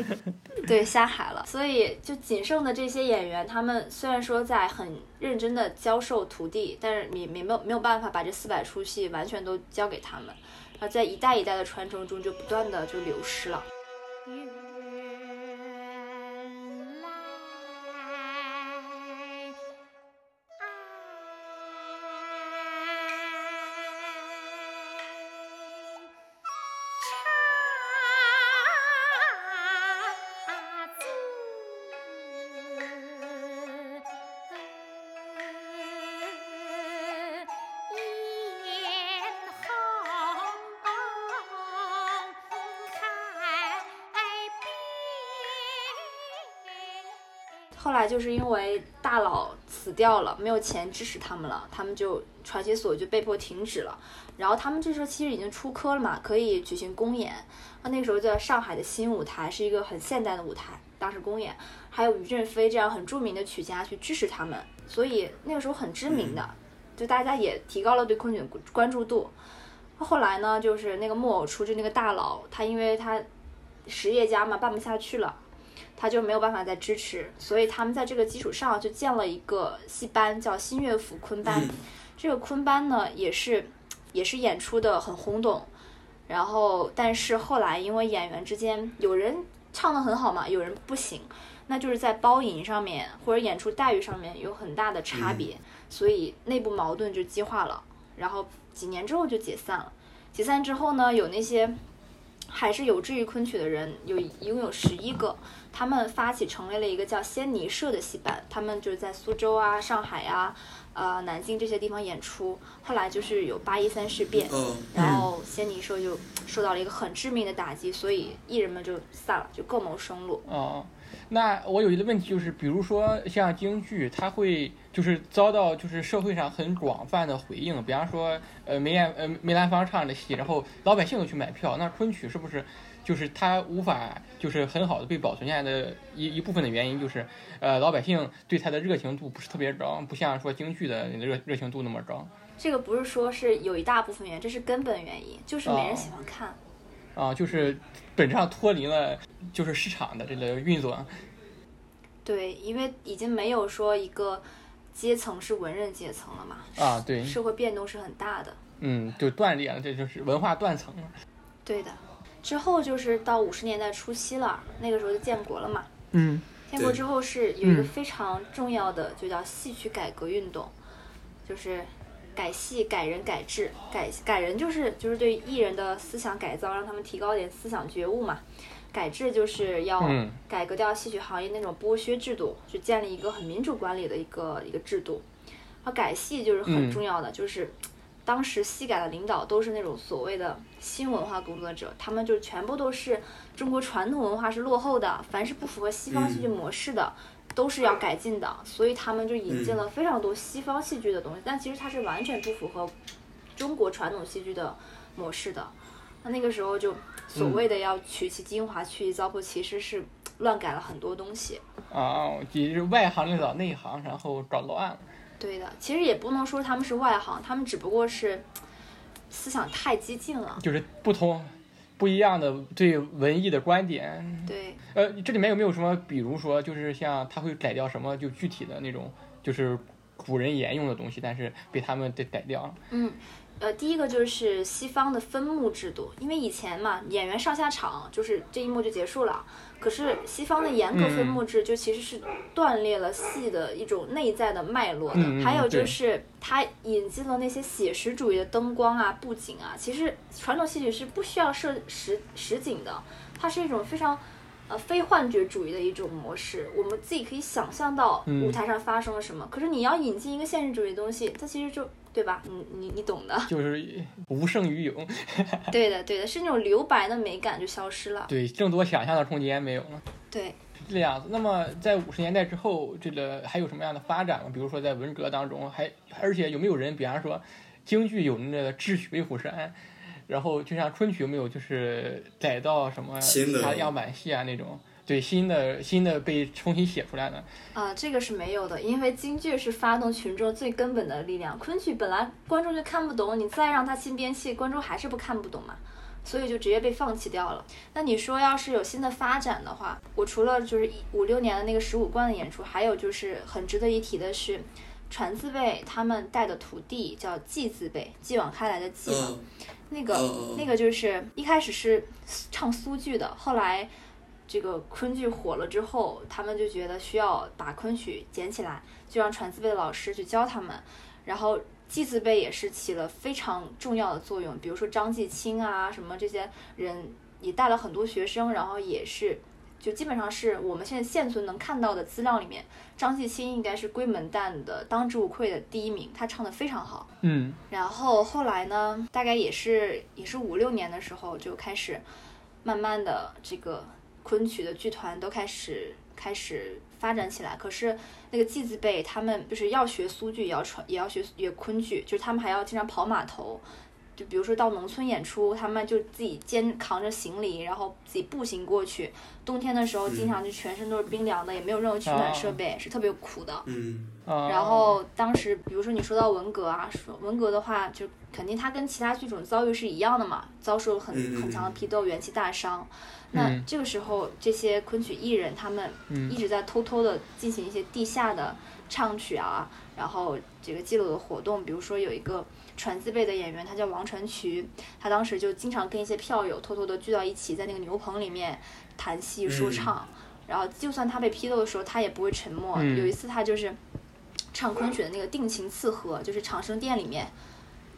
对，下海了。所以就仅剩的这些演员，他们虽然说在很认真的教授徒弟，但是也也没有没有办法把这四百出戏完全都交给他们，然后在一代一代的传承中就不断的就流失了。原就是因为大佬死掉了，没有钱支持他们了，他们就传奇所就被迫停止了。然后他们这时候其实已经出科了嘛，可以举行公演。那那个时候就在上海的新舞台，是一个很现代的舞台，当时公演，还有于振飞这样很著名的曲家去支持他们，所以那个时候很知名的，就大家也提高了对昆曲的关注度。后来呢，就是那个木偶出，就那个大佬，他因为他实业家嘛，办不下去了。他就没有办法再支持，所以他们在这个基础上就建了一个戏班，叫新乐府昆班。这个昆班呢，也是也是演出的很轰动，然后但是后来因为演员之间有人唱的很好嘛，有人不行，那就是在包银上面或者演出待遇上面有很大的差别，所以内部矛盾就激化了。然后几年之后就解散了。解散之后呢，有那些还是有志于昆曲的人，有一共有十一个，他们发起成立了一个叫仙尼社的戏班，他们就是在苏州啊、上海啊、呃南京这些地方演出。后来就是有八一三事变，哦，然后仙尼社就受到了一个很致命的打击，所以艺人们就散了，就各谋生路。哦，那我有一个问题就是，比如说像京剧，它会就是遭到就是社会上很广泛的回应，比方说呃梅艳呃梅兰芳唱的戏，然后老百姓都去买票，那昆曲是不是就是它无法就是很好的被保存下来的一一部分的原因，就是呃老百姓对它的热情度不是特别高，不像说京剧的热热情度那么高这个不是说是有一大部分原因，这是根本原因，就是没人喜欢看。啊，就是本质上脱离了就是市场的这个运作。对，因为已经没有说一个阶层是文人阶层了嘛，啊，对，社会变动是很大的。嗯，就断裂了，这就是文化断层了。对的，之后就是到五十年代初期了，那个时候就建国了嘛。嗯建国之后是有一个嗯非常重要的，就叫戏曲改革运动，就是改戏、改人、改制。改改人就是就是对艺人的思想改造，让他们提高点思想觉悟嘛。改制就是要嗯改革掉戏曲行业那种剥削制度，去建立一个很民主管理的一个一个制度。而改戏就是很嗯重要的，就是当时戏改的领导都是那种所谓的新文化工作者，他们就全部都是中国传统文化是落后的，凡是不符合西方戏剧模式的，都是要改进的，所以他们就引进了非常多西方戏剧的东西，但其实它是完全不符合中国传统戏剧的模式的。那那个时候就所谓的要取其精华去其糟粕，其实是乱改了很多东西。啊，就是外行领导内行，然后搞乱了。对的，其实也不能说他们是外行，他们只不过是思想太激进了。就是不同不一样的对文艺的观点。对，呃，这里面有没有什么，比如说，就是像他会改掉什么，就具体的那种，就是古人沿用的东西，但是被他们给改掉了。嗯，呃，第一个就是西方的分幕制度，因为以前嘛，演员上下场就是这一幕就结束了。可是西方的严格分幕制就其实是断裂了戏的一种内在的脉络的。还有就是它引进了那些写实主义的灯光啊、布景啊。其实传统戏曲是不需要设实实景的，它是一种非常。呃，非幻觉主义的一种模式，我们自己可以想象到嗯舞台上发生了什么。可是你要引进一个现实主义的东西，它其实就对吧？你你你懂的。就是无胜于有，对的，对的，是那种留白的美感就消失了。对，更多想象的空间没有了。对，是这样子。那么在五十年代之后，这个还有什么样的发展吗？比如说在文革当中，还而且有没有人，比方说京剧有那个智取威虎山，然后就像春曲有没有就是改到什么新的其他样板戏啊那种？对，新的新的被重新写出来的。啊、这个是没有的，因为京剧是发动群众最根本的力量，昆曲本来观众就看不懂，你再让他新编戏，观众还是不看不懂嘛，所以就直接被放弃掉了。那你说要是有新的发展的话，我除了就是五六年的那个十五贯的演出，还有就是很值得一提的是。传字辈他们带的徒弟叫继字辈，继往开来的继嘛，嗯那个、那个就是一开始是唱苏剧的，后来这个昆剧火了之后，他们就觉得需要把昆曲捡起来，就让传字辈的老师去教他们，然后继字辈也是起了非常重要的作用，比如说张继清啊什么这些人也带了很多学生，然后也是。就基本上是我们现在现存能看到的资料里面，张继清应该是闺门旦的当之无愧的第一名，他唱的非常好。嗯然后后来呢，大概也是也是五六年的时候就开始，慢慢的这个昆曲的剧团都开始开始发展起来。可是那个季字辈他们就是要学苏剧，也要传，也要学也昆剧，就是他们还要经常跑码头。就比如说到农村演出，他们就自己肩扛着行李，然后自己步行过去。冬天的时候，经常就全身都是冰凉的，也没有任何取暖设备，是特别苦的。嗯啊，然后当时，比如说你说到文革啊，说文革的话，就肯定他跟其他剧种遭遇是一样的嘛，遭受很很强的批斗，元气大伤。那嗯。这个时候，这些昆曲艺人他们嗯。一直在偷偷的进行一些地下的唱曲啊，然后这个记录的活动，比如说有一个传字辈的演员，他叫王传渠，他当时就经常跟一些票友偷偷的聚到一起，在那个牛棚里面谈戏说嗯唱。然后，就算他被批斗的时候，他也不会沉默。嗯。有一次，他就是唱昆曲的那个定情刺和，就是长生殿里面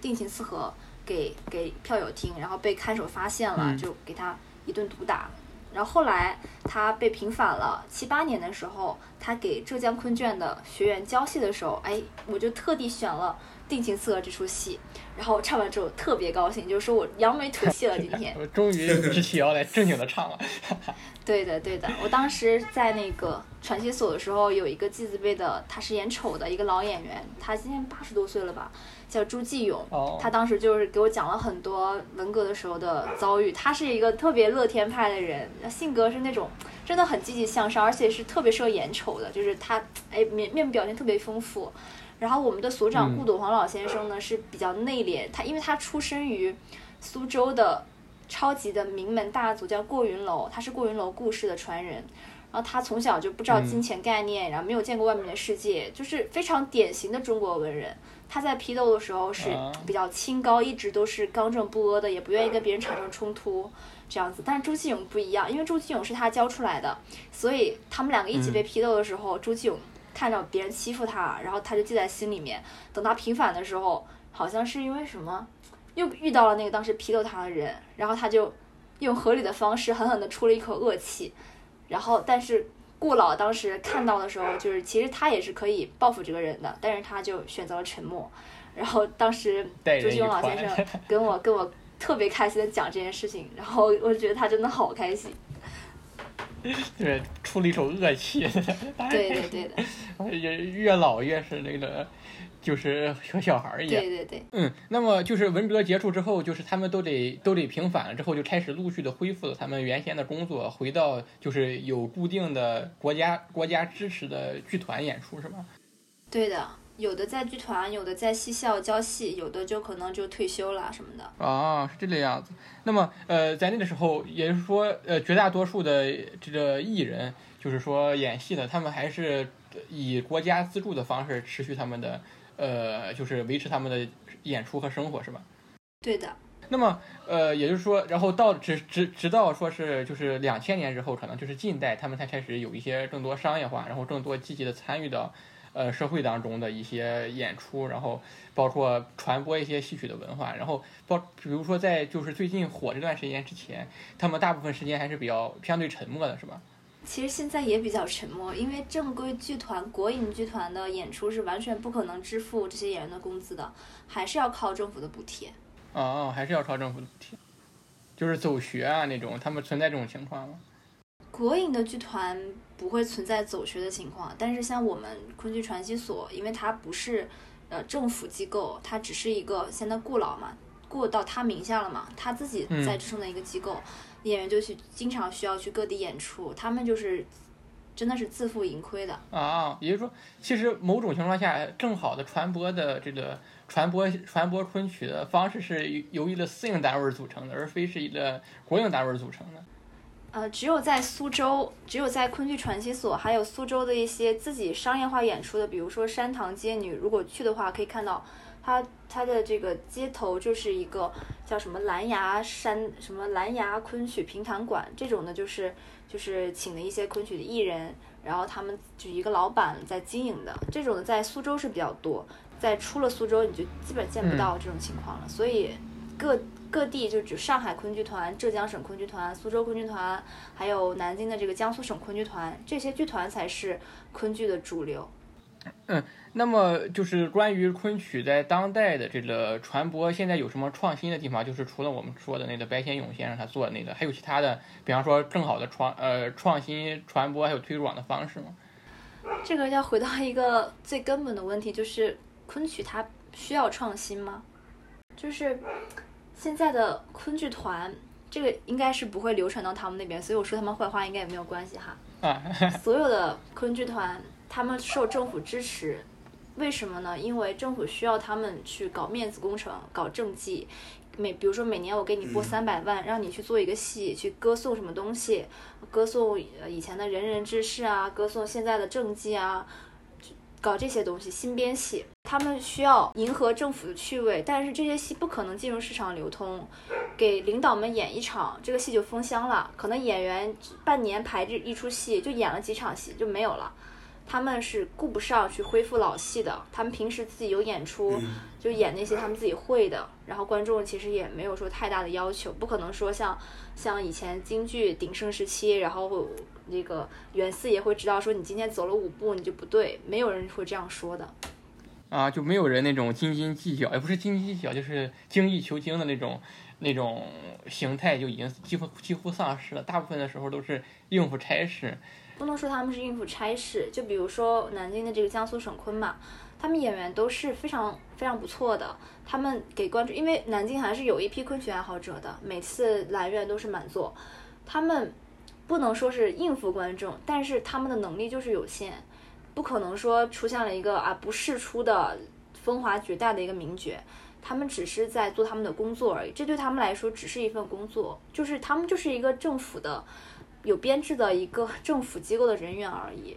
定情刺和给给票友听，然后被看守发现了，嗯。就给他一顿毒打。然后后来他被平反了，七八年的时候，他给浙江昆剧院的学员教戏的时候，哎，我就特地选了《定情刺和》这出戏，然后唱完之后特别高兴，就是说我扬眉吐气了今天。我终于直起腰来正经的唱了。对的，对的。我当时在那个传习所的时候，有一个季字辈的，他是演丑的一个老演员，他今年八十多岁了吧，叫朱继勇。哦他当时就是给我讲了很多文革的时候的遭遇。他是一个特别乐天派的人，性格是那种真的很积极向上，而且是特别适合演丑的，就是他哎面面部表情特别丰富。然后我们的所长嗯顾斗黄老先生呢是比较内敛，他因为他出生于苏州的超级的名门大族，叫过云楼，他是过云楼故事的传人。然后他从小就不知道嗯金钱概念，然后没有见过外面的世界，就是非常典型的中国文人。他在批斗的时候是啊比较清高，一直都是刚正不阿的，也不愿意跟别人产生冲突这样子。但是朱启勇不一样，因为朱启勇是他教出来的，所以他们两个一起被批斗的时候，朱启勇看到别人欺负他，然后他就记在心里面。等他平反的时候，好像是因为什么，又遇到了那个当时批斗他的人，然后他就用合理的方式狠狠地出了一口恶气。然后，但是顾老当时看到的时候，就是其实他也是可以报复这个人的，但是他就选择了沉默。然后当时朱继勇老先生 跟我跟我特别开心的讲这件事情，然后我觉得他真的好开心。对，出了一手恶气。对对对的，越越老越是那个，就是和小孩儿一样。对对对。嗯，那么就是文革结束之后，就是他们都得都得平反了之后，就开始陆续的恢复了他们原先的工作，回到就是有固定的国家国家支持的剧团演出，是吗？对的，有的在剧团，有的在戏校教戏，有的就可能就退休了什么的。啊，是这个样子。那么，呃，在那个时候，也就是说，呃，绝大多数的这个艺人，就是说演戏的，他们还是以国家资助的方式持续他们的，呃，就是维持他们的演出和生活，是吧？对的，那么，呃，也就是说，然后到直直直到说是就是两千年之后，可能就是近代，他们才开始有一些更多商业化，然后更多积极的参与到，呃，社会当中的一些演出，然后包括传播一些戏曲的文化，然后包比如说在就是最近火这段时间之前，他们大部分时间还是比较相对沉默的，是吧？其实现在也比较沉默，因为正规剧团、国营剧团的演出是完全不可能支付这些演员的工资的，还是要靠政府的补贴。啊、啊，还是要靠政府的补贴，就是走学啊那种，他们存在这种情况吗？国营的剧团不会存在走学的情况，但是像我们昆剧传习所，因为它不是呃政府机构，它只是一个现在顾老嘛，过到他名下了嘛，他自己嗯在支撑的一个机构，演员就去经常需要去各地演出，他们就是真的是自负盈亏的。啊，也就是说，其实某种情况下，更好的传播的这个传播传播昆曲的方式是由一个私营单位组成的，而非是一个国营单位组成的。呃，只有在苏州，只有在昆剧传习所，还有苏州的一些自己商业化演出的，比如说山塘街女，如果去的话，可以看到它它的这个街头就是一个叫什么蓝牙山什么蓝牙昆曲评弹馆这种的，就是就是请的一些昆曲的艺人，然后他们就一个老板在经营的，这种的在苏州是比较多，在出了苏州你就基本见不到这种情况了，所以各。各地就指上海昆剧团、浙江省昆剧团、苏州昆剧团，还有南京的这个江苏省昆剧团，这些剧团才是昆剧的主流。那么就是关于昆曲在当代的这个传播，现在有什么创新的地方？就是除了我们说的那个白先勇先生他做的那个，还有其他的，比方说更好的创呃创新传播还有推广的方式吗？这个要回到一个最根本的问题，就是昆曲它需要创新吗？就是现在的昆剧团，这个应该是不会流传到他们那边，所以我说他们坏话应该也没有关系哈。啊，所有的昆剧团，他们受政府支持，为什么呢？因为政府需要他们去搞面子工程、搞政绩。每比如说每年我给你拨嗯三百万，让你去做一个戏，去歌颂什么东西，歌颂呃以前的仁人志士啊，歌颂现在的政绩啊，搞这些东西，新编戏，他们需要迎合政府的趣味，但是这些戏不可能进入市场流通，给领导们演一场，这个戏就封箱了，可能演员半年排这一出戏就演了几场戏就没有了。他们是顾不上去恢复老戏的，他们平时自己有演出，嗯就演那些他们自己会的，然后观众其实也没有说太大的要求，不可能说像像以前京剧鼎盛时期，然后那个袁四爷会知道说你今天走了五步你就不对，没有人会这样说的。啊，就没有人那种斤斤计较，也不是斤斤计较，就是精益求精的那种那种形态就已经几乎几乎丧失了。大部分的时候都是应付差事。不能说他们是应付差事，就比如说南京的这个江苏省昆嘛，他们演员都是非常非常不错的，他们给观众，因为南京还是有一批昆曲爱好者的，每次来院都是满座，他们不能说是应付观众，但是他们的能力就是有限，不可能说出现了一个啊不世出的风华绝代的一个名角。他们只是在做他们的工作而已，这对他们来说只是一份工作，就是他们就是一个政府的有编制的一个政府机构的人员而已。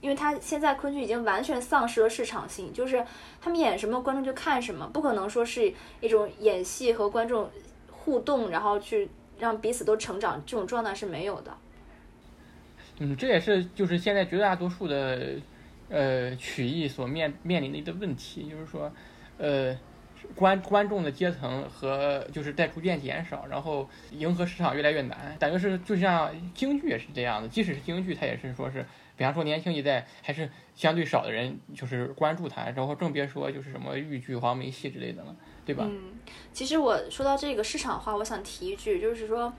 因为他现在昆剧已经完全丧失了市场性，就是他们演什么观众就看什么，不可能说是一种演戏和观众互动，然后去让彼此都成长这种状态是没有的。嗯，这也是就是现在绝大多数的呃曲艺所面面临的一个问题，就是说，呃，观观众的阶层和就是在逐渐减少，然后迎合市场越来越难。感觉是就像京剧也是这样的，即使是京剧，它也是说是，比方说年轻一代还是相对少的人就是关注它，然后更别说就是什么豫剧、黄梅戏之类的了，对吧？嗯，其实我说到这个市场化，我想提一句，就是说，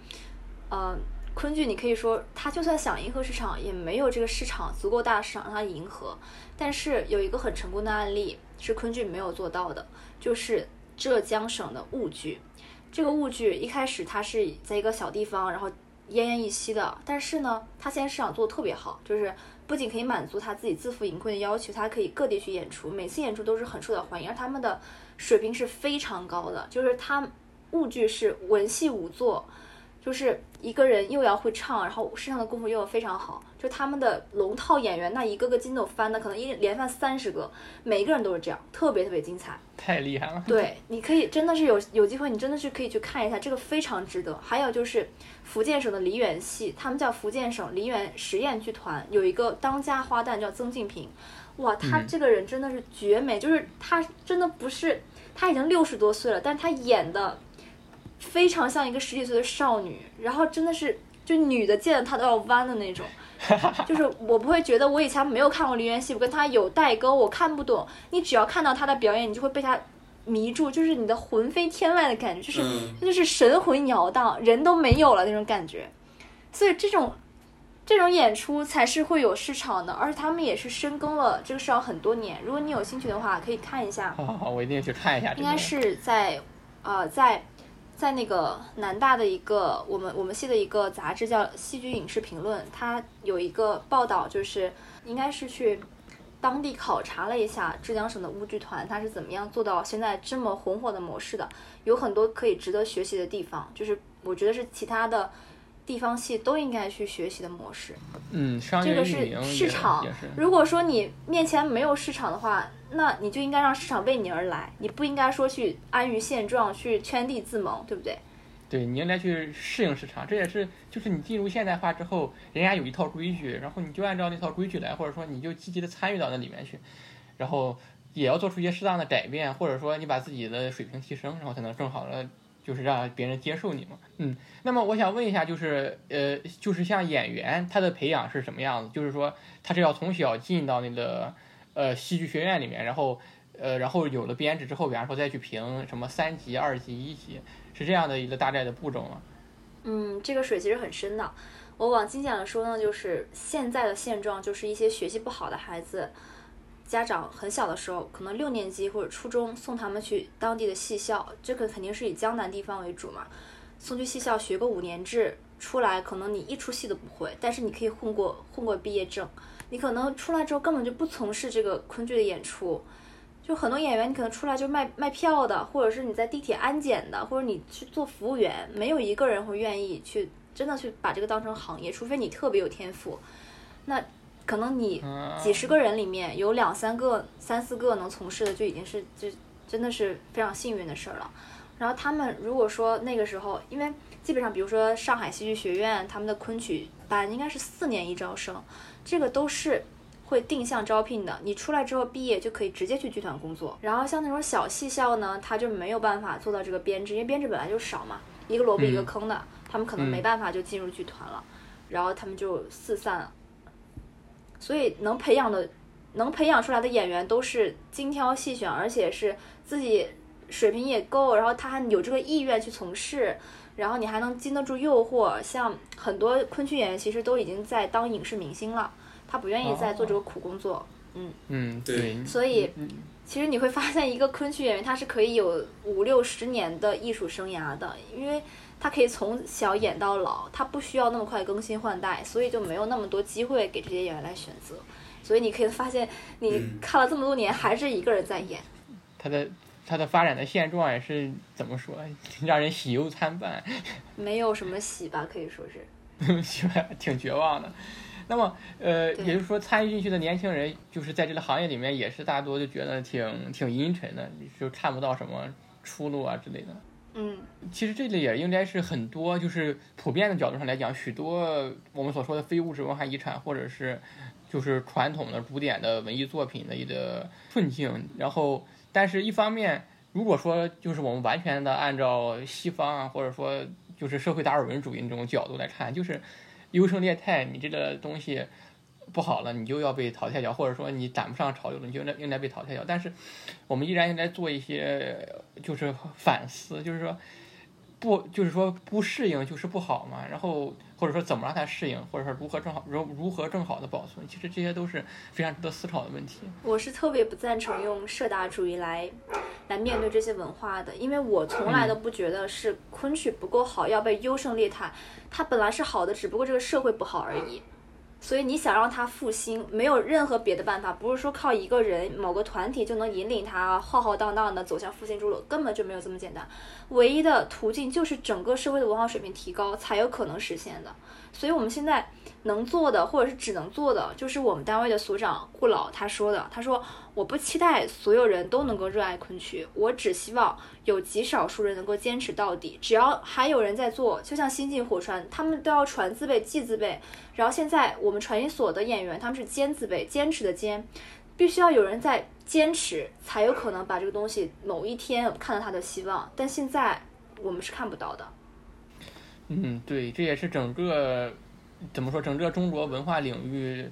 呃，昆剧你可以说它就算想迎合市场，也没有这个市场足够大市场让它迎合。但是有一个很成功的案例是昆剧没有做到的，就是浙江省的婺剧。这个婺剧一开始它是在一个小地方，然后奄奄一息的，但是呢，它现在市场做的特别好，就是不仅可以满足他自己自负盈亏的要求，它还可以各地去演出，每次演出都是很受到欢迎，而他们的水平是非常高的，就是他婺剧是文戏武作，就是一个人又要会唱，然后身上的功夫又要非常好，就他们的龙套演员那一个个筋斗翻的，可能一连翻三十个，每一个人都是这样，特别特别精彩。太厉害了。对，你可以真的是有有机会，你真的是可以去看一下，这个非常值得。还有就是福建省的梨园戏，他们叫福建省梨园实验剧团，有一个当家花旦叫曾静平，哇，他嗯这个人真的是绝美，就是她真的不是她已经六十多岁了，但是他演的非常像一个十几岁的少女，然后真的是就女的见了他都要弯的那种。就是我不会觉得我以前没有看过梨园戏，我跟他有代沟，我看不懂。你只要看到他的表演，你就会被他迷住，就是你的魂飞天外的感觉，就是嗯就是神魂摇荡，人都没有了那种感觉。所以这种这种演出才是会有市场的，而且他们也是深耕了这个市场很多年。如果你有兴趣的话，可以看一下。好好好，我一定去看一下。应该是在呃在在那个南大的一个我们我们系的一个杂志叫《戏剧影视评论》，它有一个报道，就是应该是去当地考察了一下浙江省的乌剧团，它是怎么样做到现在这么红火的模式的，有很多可以值得学习的地方，就是我觉得是其他的。地方戏都应该去学习的模式，嗯，商这个是市场。。如果说你面前没有市场的话，那你就应该让市场为你而来，你不应该说去安于现状，去圈地自萌，对不对？对你应该去适应市场，这也是就是你进入现代化之后，人家有一套规矩，然后你就按照那套规矩来，或者说你就积极的参与到那里面去，然后也要做出一些适当的改变，或者说你把自己的水平提升，然后才能更好的就是让别人接受你嘛。嗯，那么我想问一下，就是呃，就是像演员他的培养是什么样子？就是说他是要从小进到那个呃戏剧学院里面，然后呃，然后有了编制之后，比方说再去评什么三级、二级、一级，是这样的一个大概的步骤吗？嗯，这个水其实很深的。我往精简的说呢，就是现在的现状，就是一些学习不好的孩子，家长很小的时候，可能六年级或者初中送他们去当地的戏校，这个肯定是以江南地方为主嘛，送去戏校学个五年制，出来可能你一出戏都不会，但是你可以混过混过毕业证。你可能出来之后根本就不从事这个昆剧的演出，就很多演员你可能出来就卖卖票的，或者是你在地铁安检的，或者你去做服务员，没有一个人会愿意去真的去把这个当成行业，除非你特别有天赋。那可能你嗯，几十个人里面有两三个、三四个能从事的，就已经是就真的是非常幸运的事儿了。然后他们如果说那个时候，因为基本上比如说上海戏剧学院他们的昆曲班应该是四年一招生，这个都是会定向招聘的。你出来之后毕业就可以直接去剧团工作。然后像那种小戏校呢，他就没有办法做到这个编制，因为编制本来就少嘛，一个萝卜一个嗯坑的，他们可能没嗯办法就进入剧团了，然后他们就四散了。所以能培养的，能培养出来的演员都是精挑细选，而且是自己水平也够，然后他还有这个意愿去从事，然后你还能经得住诱惑。像很多昆曲演员其实都已经在当影视明星了，他不愿意再做这个苦工作。嗯，嗯对，所以嗯其实你会发现，一个昆曲演员他是可以有五六十年的艺术生涯的，因为他可以从小演到老，他不需要那么快更新换代，所以就没有那么多机会给这些演员来选择。所以你可以发现，你嗯看了这么多年，还是一个人在演。他的他的发展的现状也是怎么说，让人喜忧参半。没有什么喜吧，可以说是。是吧？挺绝望的。那么，呃，也就是说，参与进去的年轻人，就是在这个行业里面，也是大多就觉得挺挺阴沉的，就看不到什么出路啊之类的。嗯，其实这里也应该是很多，就是普遍的角度上来讲，许多我们所说的非物质文化遗产，或者是就是传统的古典的文艺作品的一个困境。然后，但是一方面，如果说就是我们完全的按照西方啊，或者说就是社会达尔文主义那种角度来看，就是优胜劣汰，你这个东西不好了，你就要被淘汰掉，或者说你赶不上潮流了，你就应该应该被淘汰掉。但是我们依然应该做一些就是反思，就是说不就是说不适应就是不好嘛，然后或者说怎么让它适应，或者说如何正好如如何更好的保存，其实这些都是非常值得思考的问题。我是特别不赞成用社达主义来来面对这些文化的，因为我从来都不觉得是昆曲不够好要被优胜劣汰，它本来是好的，只不过这个社会不好而已。所以你想让它复兴，没有任何别的办法，不是说靠一个人、某个团体就能引领它浩浩荡荡的走向复兴之路，根本就没有这么简单。唯一的途径就是整个社会的文化水平提高，才有可能实现的。所以我们现在能做的，或者是只能做的，就是我们单位的所长顾老他说的，他说我不期待所有人都能够热爱昆曲，我只希望有极少数人能够坚持到底。只要还有人在做，就像新晋火传，他们都要传字辈、记字辈，然后现在我们传音所的演员，他们是坚字辈，坚持的坚，必须要有人在坚持，才有可能把这个东西某一天看到它的希望。但现在我们是看不到的。嗯，对，这也是整个怎么说，整个中国文化领域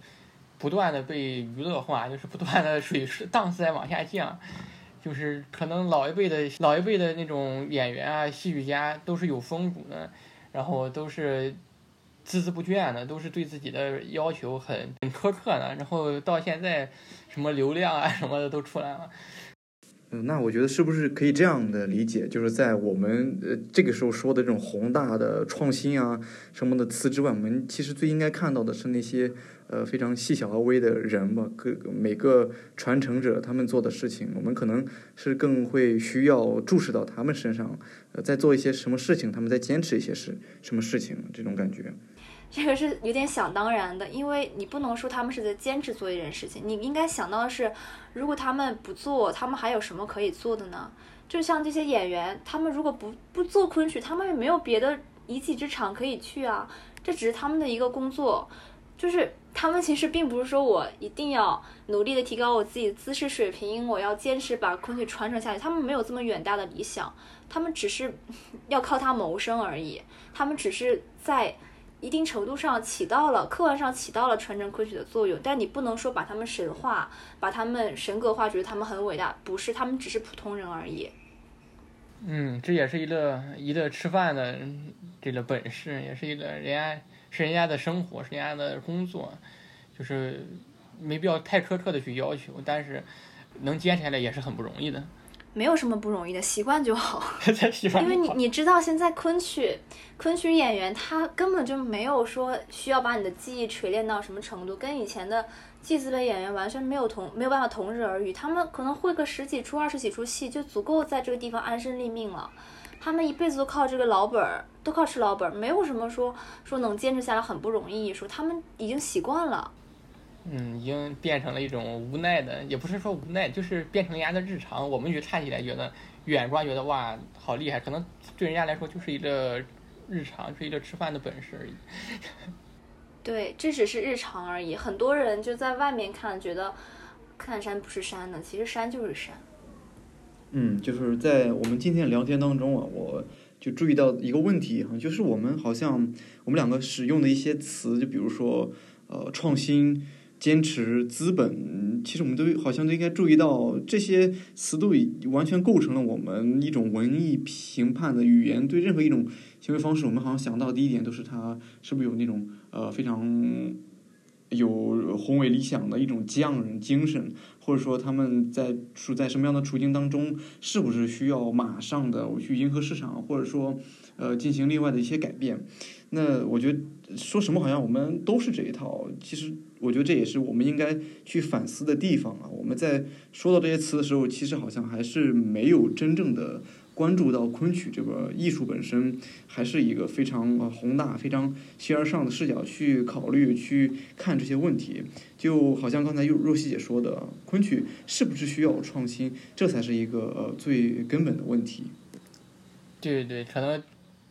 不断的被娱乐化，就是不断的水档次在往下降。就是可能老一辈的老一辈的那种演员啊、戏剧家都是有风骨的，然后都是孜孜不倦的，都是对自己的要求很很苛刻的，然后到现在什么流量啊什么的都出来了。嗯，那我觉得是不是可以这样的理解，就是在我们呃这个时候说的这种宏大的创新啊什么的词之外，我们其实最应该看到的是那些呃非常细小而微的人吧，各每个传承者他们做的事情，我们可能是更会需要注视到他们身上，呃，在做一些什么事情，他们在坚持一些事什么事情，这种感觉。这个是有点想当然的，因为你不能说他们是在坚持做一件事情，你应该想到的是，如果他们不做，他们还有什么可以做的呢？就像这些演员，他们如果不不做昆曲，他们也没有别的一技之长可以去啊，这只是他们的一个工作，就是他们其实并不是说我一定要努力的提高我自己姿势水平，我要坚持把昆曲传承下去，他们没有这么远大的理想，他们只是 要靠它谋生而已，他们只是在。一定程度上起到了客观上起到了传承昆曲的作用，但你不能说把他们神化，把他们神格化，觉得他们很伟大，不是，他们只是普通人而已。嗯，这也是一个一个吃饭的这个本事，也是一个人家是人家的生活，是人家的工作，就是没必要太苛刻的去要求，但是能坚持下来也是很不容易的。没有什么不容易的，习惯就好。因为你你知道，现在昆曲昆曲演员他根本就没有说需要把你的技艺锤炼到什么程度，跟以前的记字辈演员完全没有同没有办法同日而语。他们可能会个十几出、二十几出戏，就足够在这个地方安身立命了。他们一辈子都靠这个老本儿，都靠吃老本儿，没有什么说说能坚持下来很不容易，说他们已经习惯了。嗯，已经变成了一种无奈的，也不是说无奈，就是变成人家的日常。我们就看起来觉得远观觉得哇，好厉害，可能对人家来说就是一个日常，是一个吃饭的本事而已。对，这只是日常而已。很多人就在外面看，觉得看山不是山的，其实山就是山。嗯，就是在我们今天的聊天当中啊，我就注意到一个问题哈，就是我们好像我们两个使用的一些词，就比如说呃创新、坚持、资本，其实我们都好像都应该注意到，这些词都已完全构成了我们一种文艺评判的语言。对任何一种行为方式，我们好像想到的第一点都是它是不是有那种呃非常有宏伟理想的一种匠人精神，或者说他们在处在什么样的处境当中，是不是需要马上的去迎合市场，或者说呃进行另外的一些改变？那我觉得说什么好像我们都是这一套，其实我觉得这也是我们应该去反思的地方啊。我们在说到这些词的时候，其实好像还是没有真正的关注到昆曲这个艺术本身，还是一个非常宏大、非常形而上的视角去考虑、去看这些问题。就好像刚才若若曦姐说的，昆曲是不是需要创新，这才是一个呃最根本的问题。对对，可能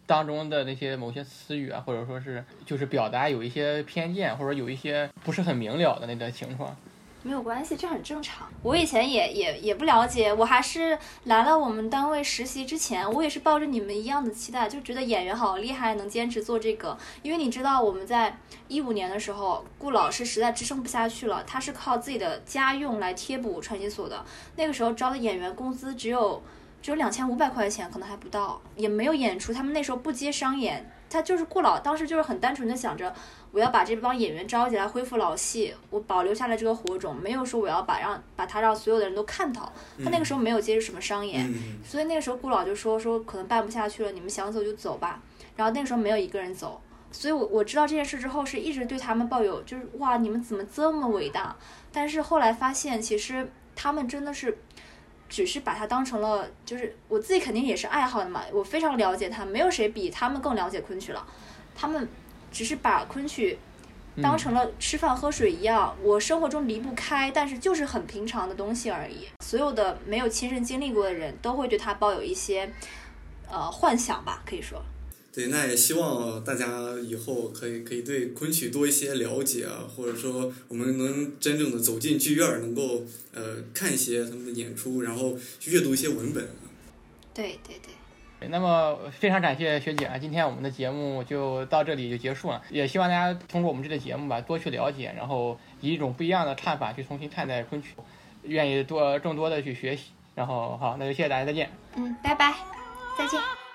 当中的那些某些词语啊，或者说是就是表达有一些偏见，或者有一些不是很明了的那个情况。没有关系，这很正常。我以前也也也不了解，我还是来了我们单位实习之前，我也是抱着你们一样的期待，就觉得演员好厉害，能坚持做这个。因为你知道我们在一五年的时候，顾老师实在支撑不下去了，他是靠自己的家用来贴补传习所的。那个时候招的演员工资只有只有两千五百块钱，可能还不到，也没有演出。他们那时候不接商演，他就是顾老当时就是很单纯的想着。我要把这帮演员招进来，恢复老戏，我保留下来这个火种，没有说我要把让把他让所有的人都看到。他那个时候没有接触什么商演，嗯所以那个时候顾老就说说可能办不下去了，你们想走就走吧。然后那个时候没有一个人走，所以我我知道这件事之后，是一直对他们抱有就是哇，你们怎么这么伟大？但是后来发现，其实他们真的是。只是把它当成了，就是我自己肯定也是爱好的嘛，我非常了解他，没有谁比他们更了解昆曲了。他们只是把昆曲当成了吃饭喝水一样，我生活中离不开，但是就是很平常的东西而已。所有的没有亲身经历过的人都会对他抱有一些呃幻想吧，可以说。对，那也希望大家以后可以可以对昆曲多一些了解啊，或者说我们能真正的走进剧院儿，能够呃看一些他们的演出，然后去阅读一些文本。对对对。那么非常感谢学姐啊，今天我们的节目就到这里就结束了，也希望大家通过我们这个节目吧，多去了解，然后以一种不一样的看法去重新看待昆曲，愿意多更多的去学习。然后好，那就谢谢大家，再见。嗯，拜拜，再见。